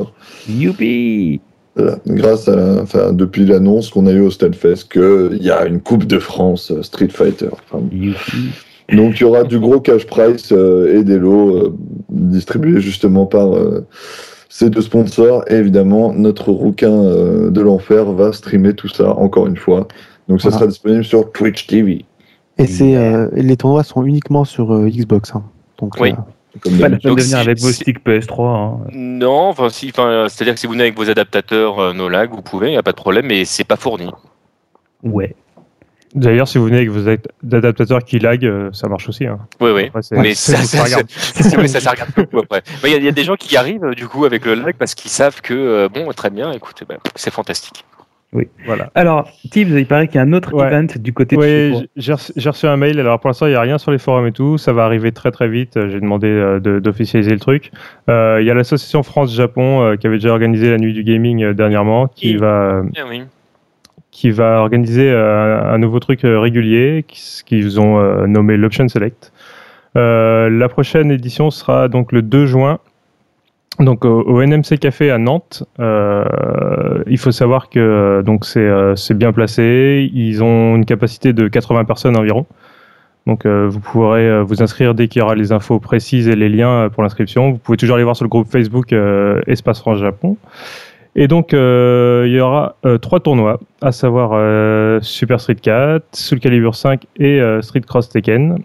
Youpi. Grâce à la, enfin, depuis l'annonce qu'on a eue au Stunfest qu'il y a une Coupe de France euh, Street Fighter. Enfin, donc il y aura du gros cash price euh, et des lots euh, distribués justement par euh, ces deux sponsors. Et évidemment, notre rouquin euh, de l'enfer va streamer tout ça encore une fois. Donc ça Voilà. sera disponible sur Twitch TV. Et c'est euh, les tournois sont uniquement sur euh, Xbox. hein. Donc, Oui. Comme Pas la d'habitude. peine Donc, de venir avec vos sticks PS3. hein. non enfin si enfin c'est à dire que si vous venez avec vos adaptateurs euh, no lag vous pouvez y a pas de problème mais c'est pas fourni Ouais. D'ailleurs, si vous venez avec vos ad- adaptateurs qui lag, euh, ça marche aussi. Hein. oui oui Après, mais c'est- ça, ça ça, regarde. ça, mais ça, ça regarde beaucoup après. Il y, a- il y a des gens qui y arrivent euh, du coup avec le lag parce qu'ils savent que euh, bon très bien, écoutez, bah, c'est fantastique. Voilà. Alors, Tibbs, il paraît qu'il y a un autre Ouais. event du côté de Oui, j'ai reçu, un mail. Alors pour l'instant, il n'y a rien sur les forums et tout. Ça va arriver très très vite. Euh, J'ai demandé euh, de- d'officialiser le truc. Euh, Il y a l'association France-Japon euh, qui avait déjà organisé la nuit du gaming euh, dernièrement, qui Oui. va oui. qui va organiser euh, un nouveau truc euh, régulier qui- qu'ils ont euh, nommé l'Option Select. Euh, la prochaine édition sera donc le 2 juin. Donc au, NMC Café à Nantes, Euh, il faut savoir que donc c'est euh, bien placé. Ils ont une capacité de 80 personnes environ. Donc euh, vous pourrez euh, vous inscrire dès qu'il y aura les infos précises et les liens pour l'inscription. Vous pouvez toujours aller voir sur le groupe Facebook Espace France Japon. Et donc il y aura trois tournois, à savoir Super Street 4, Soul Calibur 5 et Street Cross Tekken,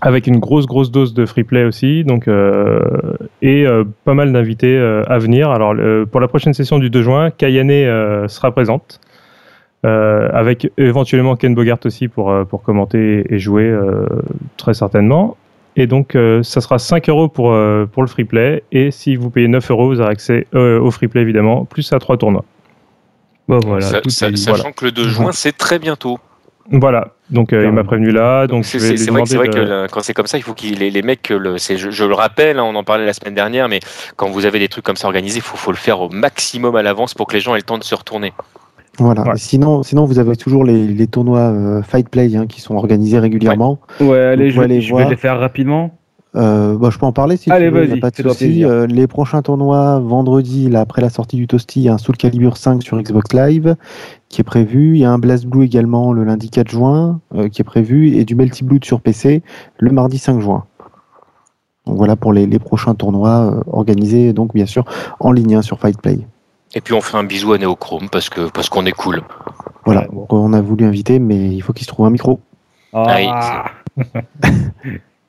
avec une grosse grosse dose de free play aussi. Donc euh, et euh, pas mal d'invités euh, à venir. Alors pour la prochaine session du 2 juin, Kayane euh, sera présente. Euh, avec éventuellement Ken Bogart aussi pour, euh, pour commenter et jouer euh, très certainement. Et donc euh, ça sera 5 euros pour, euh, pour le free play et si vous payez 9 euros vous aurez accès euh, au free play évidemment plus à trois tournois. Bon, voilà, est- sachant voilà. que le 2 juin, c'est très bientôt. Voilà, donc euh, il m'a prévenu là, donc C'est vrai, que- vrai quand c'est comme ça, il faut que les, les mecs, le, c'est- je, je le rappelle, hein, on en parlait la semaine dernière, mais quand vous avez des trucs comme ça organisés, il faut, faut le faire au maximum à l'avance pour que les gens aient le temps de se retourner. Voilà. Ouais. Sinon, sinon, vous avez toujours les, les tournois euh, Fight Play hein, qui sont organisés régulièrement. Ouais, allez, je, vais les faire rapidement. Euh, bah, je peux en parler si Allez, tu veux, y a vas-y, pas de souci. Euh, les prochains tournois, vendredi, là, après la sortie du Toasty, il y a un Soul Calibur 5 sur Xbox Live qui est prévu. Il y a un Blast Blue également le lundi 4 juin euh, qui est prévu et du Melty Blood sur PC le mardi 5 juin. Donc voilà pour les, les prochains tournois euh, organisés, donc bien sûr en ligne hein, sur Fight Play. Et puis on fait un bisou à Neochrome parce que parce qu'on est cool. Voilà, Ouais, bon. Donc, on a voulu inviter, mais il faut qu'il se trouve un micro. Ah.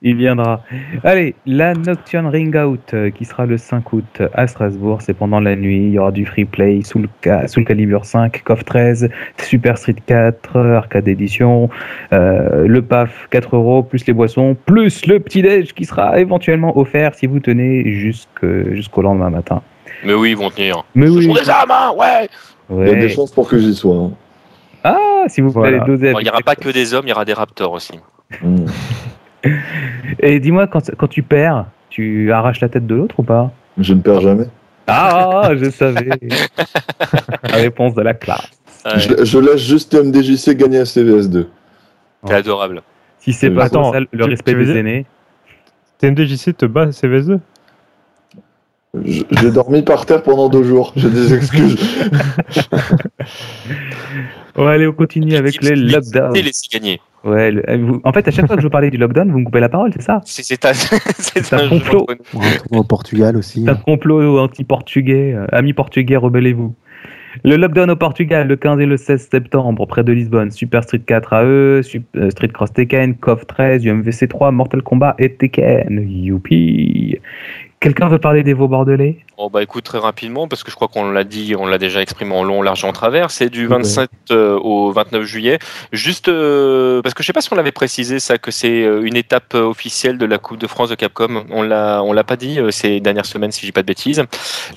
Il viendra. Allez, la Nocturne Ring Out euh, qui sera le 5 août à Strasbourg. C'est pendant la nuit. Il y aura du free play sous le, ca- sous le calibre 5, CoF 13, Super Street 4, Arcade Edition, euh, le PAF 4 euros, plus les boissons, plus le petit-déj qui sera éventuellement offert si vous tenez jusque- jusqu'au lendemain matin. Mais oui, ils vont tenir. Mais Ce oui, sont des âmes, hein, ouais. Il y a des chances pour que j'y sois. hein. Ah, si vous voulez Voilà. les doser. Il n'y aura pas que des hommes, il y aura des raptors aussi. Mm. Et dis-moi, quand, quand tu perds, tu arraches la tête de l'autre ou pas? Je ne perds jamais. Ah, je savais. la réponse de la classe. Ouais, Je, je laisse juste MDJC gagner à CVS2. C'est adorable. Si c'est Euh, pas attends, ça, le tu- respect tu des aînés. TMDJC te bat CVS2 Je- J'ai dormi par terre pendant deux jours. J'ai des excuses. Ouais, allez, on continue avec les lockdowns. Et laissez gagner. Ouais, le- euh, vous- en fait, à chaque fois que je vous parlais du lockdown, vous me coupez la parole, c'est ça? C'est un, complot. au Portugal aussi. C'est un complot anti-portugais. euh, amis portugais, rebellez-vous. Le lockdown au Portugal, le 15 et le 16 septembre, près de Lisbonne. Super Street 4 AE, Sup- euh, Street Cross Tekken, KOF 13, UMVC 3, Mortal Kombat et Tekken. Youpi Quelqu'un veut parler des veaux bordelais Oh bah écoute très rapidement parce que je crois qu'on l'a dit, on l'a déjà exprimé en long, large et en travers. C'est du Ouais. 27 euh, au 29 juillet. Juste euh, parce que je sais pas si on l'avait précisé ça que c'est euh, une étape officielle de la Coupe de France de Capcom. On l'a on l'a pas dit ces dernières semaines si je dis pas de bêtises.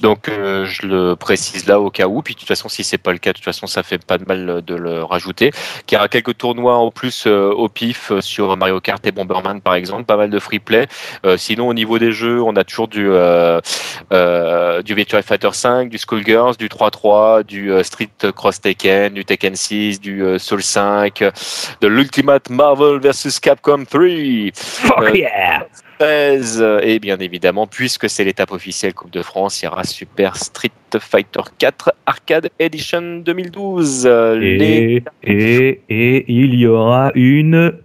Donc euh, je le précise là au cas où. Puis de toute façon si c'est pas le cas, de toute façon ça fait pas de mal de le rajouter. Qu'il y aura quelques tournois en plus euh, au pif sur Mario Kart et Bomberman par exemple, pas mal de free play. Sinon au niveau des jeux, on a toujours du euh, euh, du Virtua Fighter 5, du Skullgirls, du 3-3, du euh, Street Cross Tekken, du Tekken 6, du Soul 5, euh, de l'Ultimate Marvel vs Capcom 3, Fuck yeah 13, et bien évidemment, puisque c'est l'étape officielle Coupe de France, il y aura Super Street Fighter 4 Arcade Edition 2012. Euh, les... et, et, et il y aura une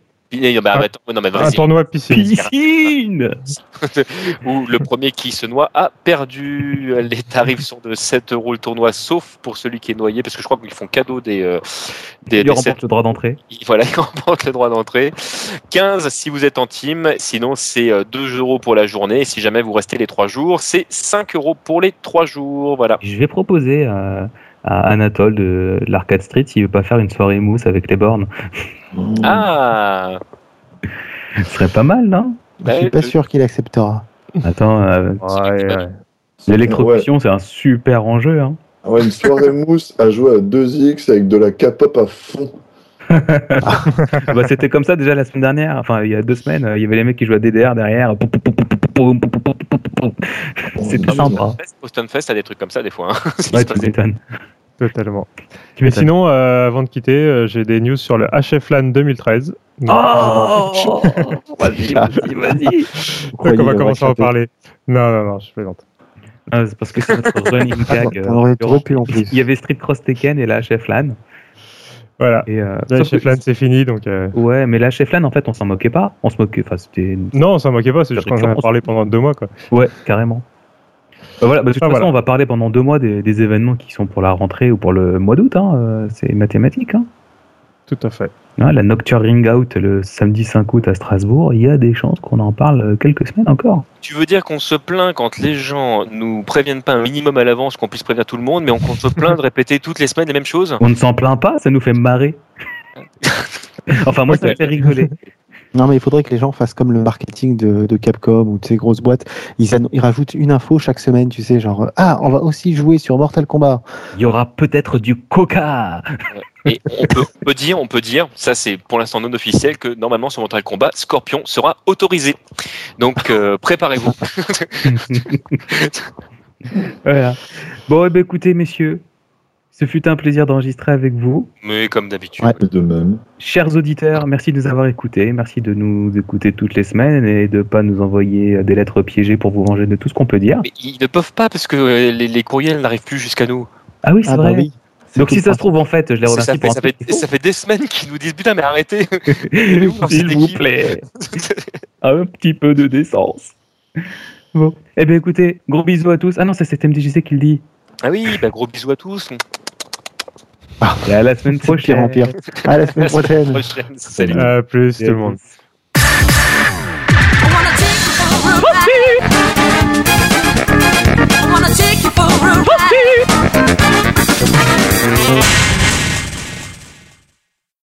Bah, attends, non mais Un tournoi piscine. piscine où le premier qui se noie a perdu. Les tarifs sont de 7 euros le tournoi, sauf pour celui qui est noyé, parce que je crois qu'ils font cadeau des, euh, des, Il des remporte sept- le droit d'entrée. Voilà, ils remportent le droit d'entrée. 15 si vous êtes en team, sinon c'est euh, 2 euros pour la journée. Et si jamais vous restez les 3 jours, c'est 5 euros pour les 3 jours. Voilà. Je vais proposer à, à Anatole de, de l'Arcade Street s'il veut pas faire une soirée mousse avec les bornes. Ah Ce serait pas mal, non Je suis pas sûr qu'il acceptera. Attends, euh, Ouais, ouais. l'électrocution, c'est un super enjeu. Hein. Ah ouais, une soirée mousse à jouer à 2X avec de la K-pop à fond. bah, C'était comme ça déjà la semaine dernière, enfin il y a deux semaines, euh, il y avait les mecs qui jouaient à DDR derrière. C'était sympa. Au Stunfest, t'as des trucs comme ça des fois. hein. Ouais, tu m'étonnes. Totalement. Tu Mais sinon, euh, avant de quitter, euh, j'ai des news sur le HF-LAN 2013. Donc, Oh Vas-y, vas-y, vas-y donc on va commencer à en parler. Non, non, non, je plaisante. Ah, C'est parce que c'est notre running gag. euh, T'en aurais trop pu en plus. Il y avait Street Cross Tekken et la HF LAN. Voilà. Et, euh, que- HF-LAN, c'est fini, donc... euh, Ouais, mais la HF LAN, en fait, on s'en moquait pas. On se moquait, enfin, c'était. Non, on s'en moquait pas, c'est juste qu'on en a parlé pendant deux mois, quoi. Ouais, carrément. Bah voilà, bah, de toute Ah, façon, voilà. on va parler pendant deux mois des, des événements qui sont pour la rentrée ou pour le mois d'août. Hein. euh, C'est mathématique. Hein. Tout à fait. Ah, la Nocturne Ring Out le samedi 5 août à Strasbourg, il y a des chances qu'on en parle euh, quelques semaines encore. Tu veux dire qu'on se plaint quand les gens nous préviennent pas un minimum à l'avance qu'on puisse prévenir tout le monde, mais on se plaint de répéter toutes les semaines les mêmes choses? On ne s'en plaint pas, ça nous fait marrer. enfin, moi, ça me fait rigoler. Non, mais il faudrait que les gens fassent comme le marketing de, de Capcom ou de ces grosses boîtes. Ils, ils rajoutent une info chaque semaine, tu sais, genre euh, Ah, on va aussi jouer sur Mortal Kombat. Il y aura peut-être du coca. Et on peut, on peut dire, on peut dire, ça c'est pour l'instant non officiel, que normalement sur Mortal Kombat, Scorpion sera autorisé. Donc euh, préparez-vous. Voilà. Bon, eh ben, écoutez, messieurs, ce fut un plaisir d'enregistrer avec vous. Mais comme d'habitude. Ouais. De même. Chers auditeurs, merci de nous avoir écoutés. Merci de nous écouter toutes les semaines et de pas nous envoyer des lettres piégées pour vous venger de tout ce qu'on peut dire. Mais ils ne peuvent pas parce que euh, les, les courriels n'arrivent plus jusqu'à nous. Ah oui, c'est Ah, vrai. bah oui. C'est Donc si ça se trouve, en fait, je les remercie ça pour ça, fait, ça des semaines qu'ils nous disent putain mais arrêtez. S'il vous plaît, un petit peu de décence. Bon, eh bien écoutez, gros bisous à tous. Ah non, ça c'est MDJC qui le dit. ah oui, bah gros bisous à tous. Ah. Et à la semaine prochaine. Remplir. À la semaine prochaine. Salut. À plus tout le monde.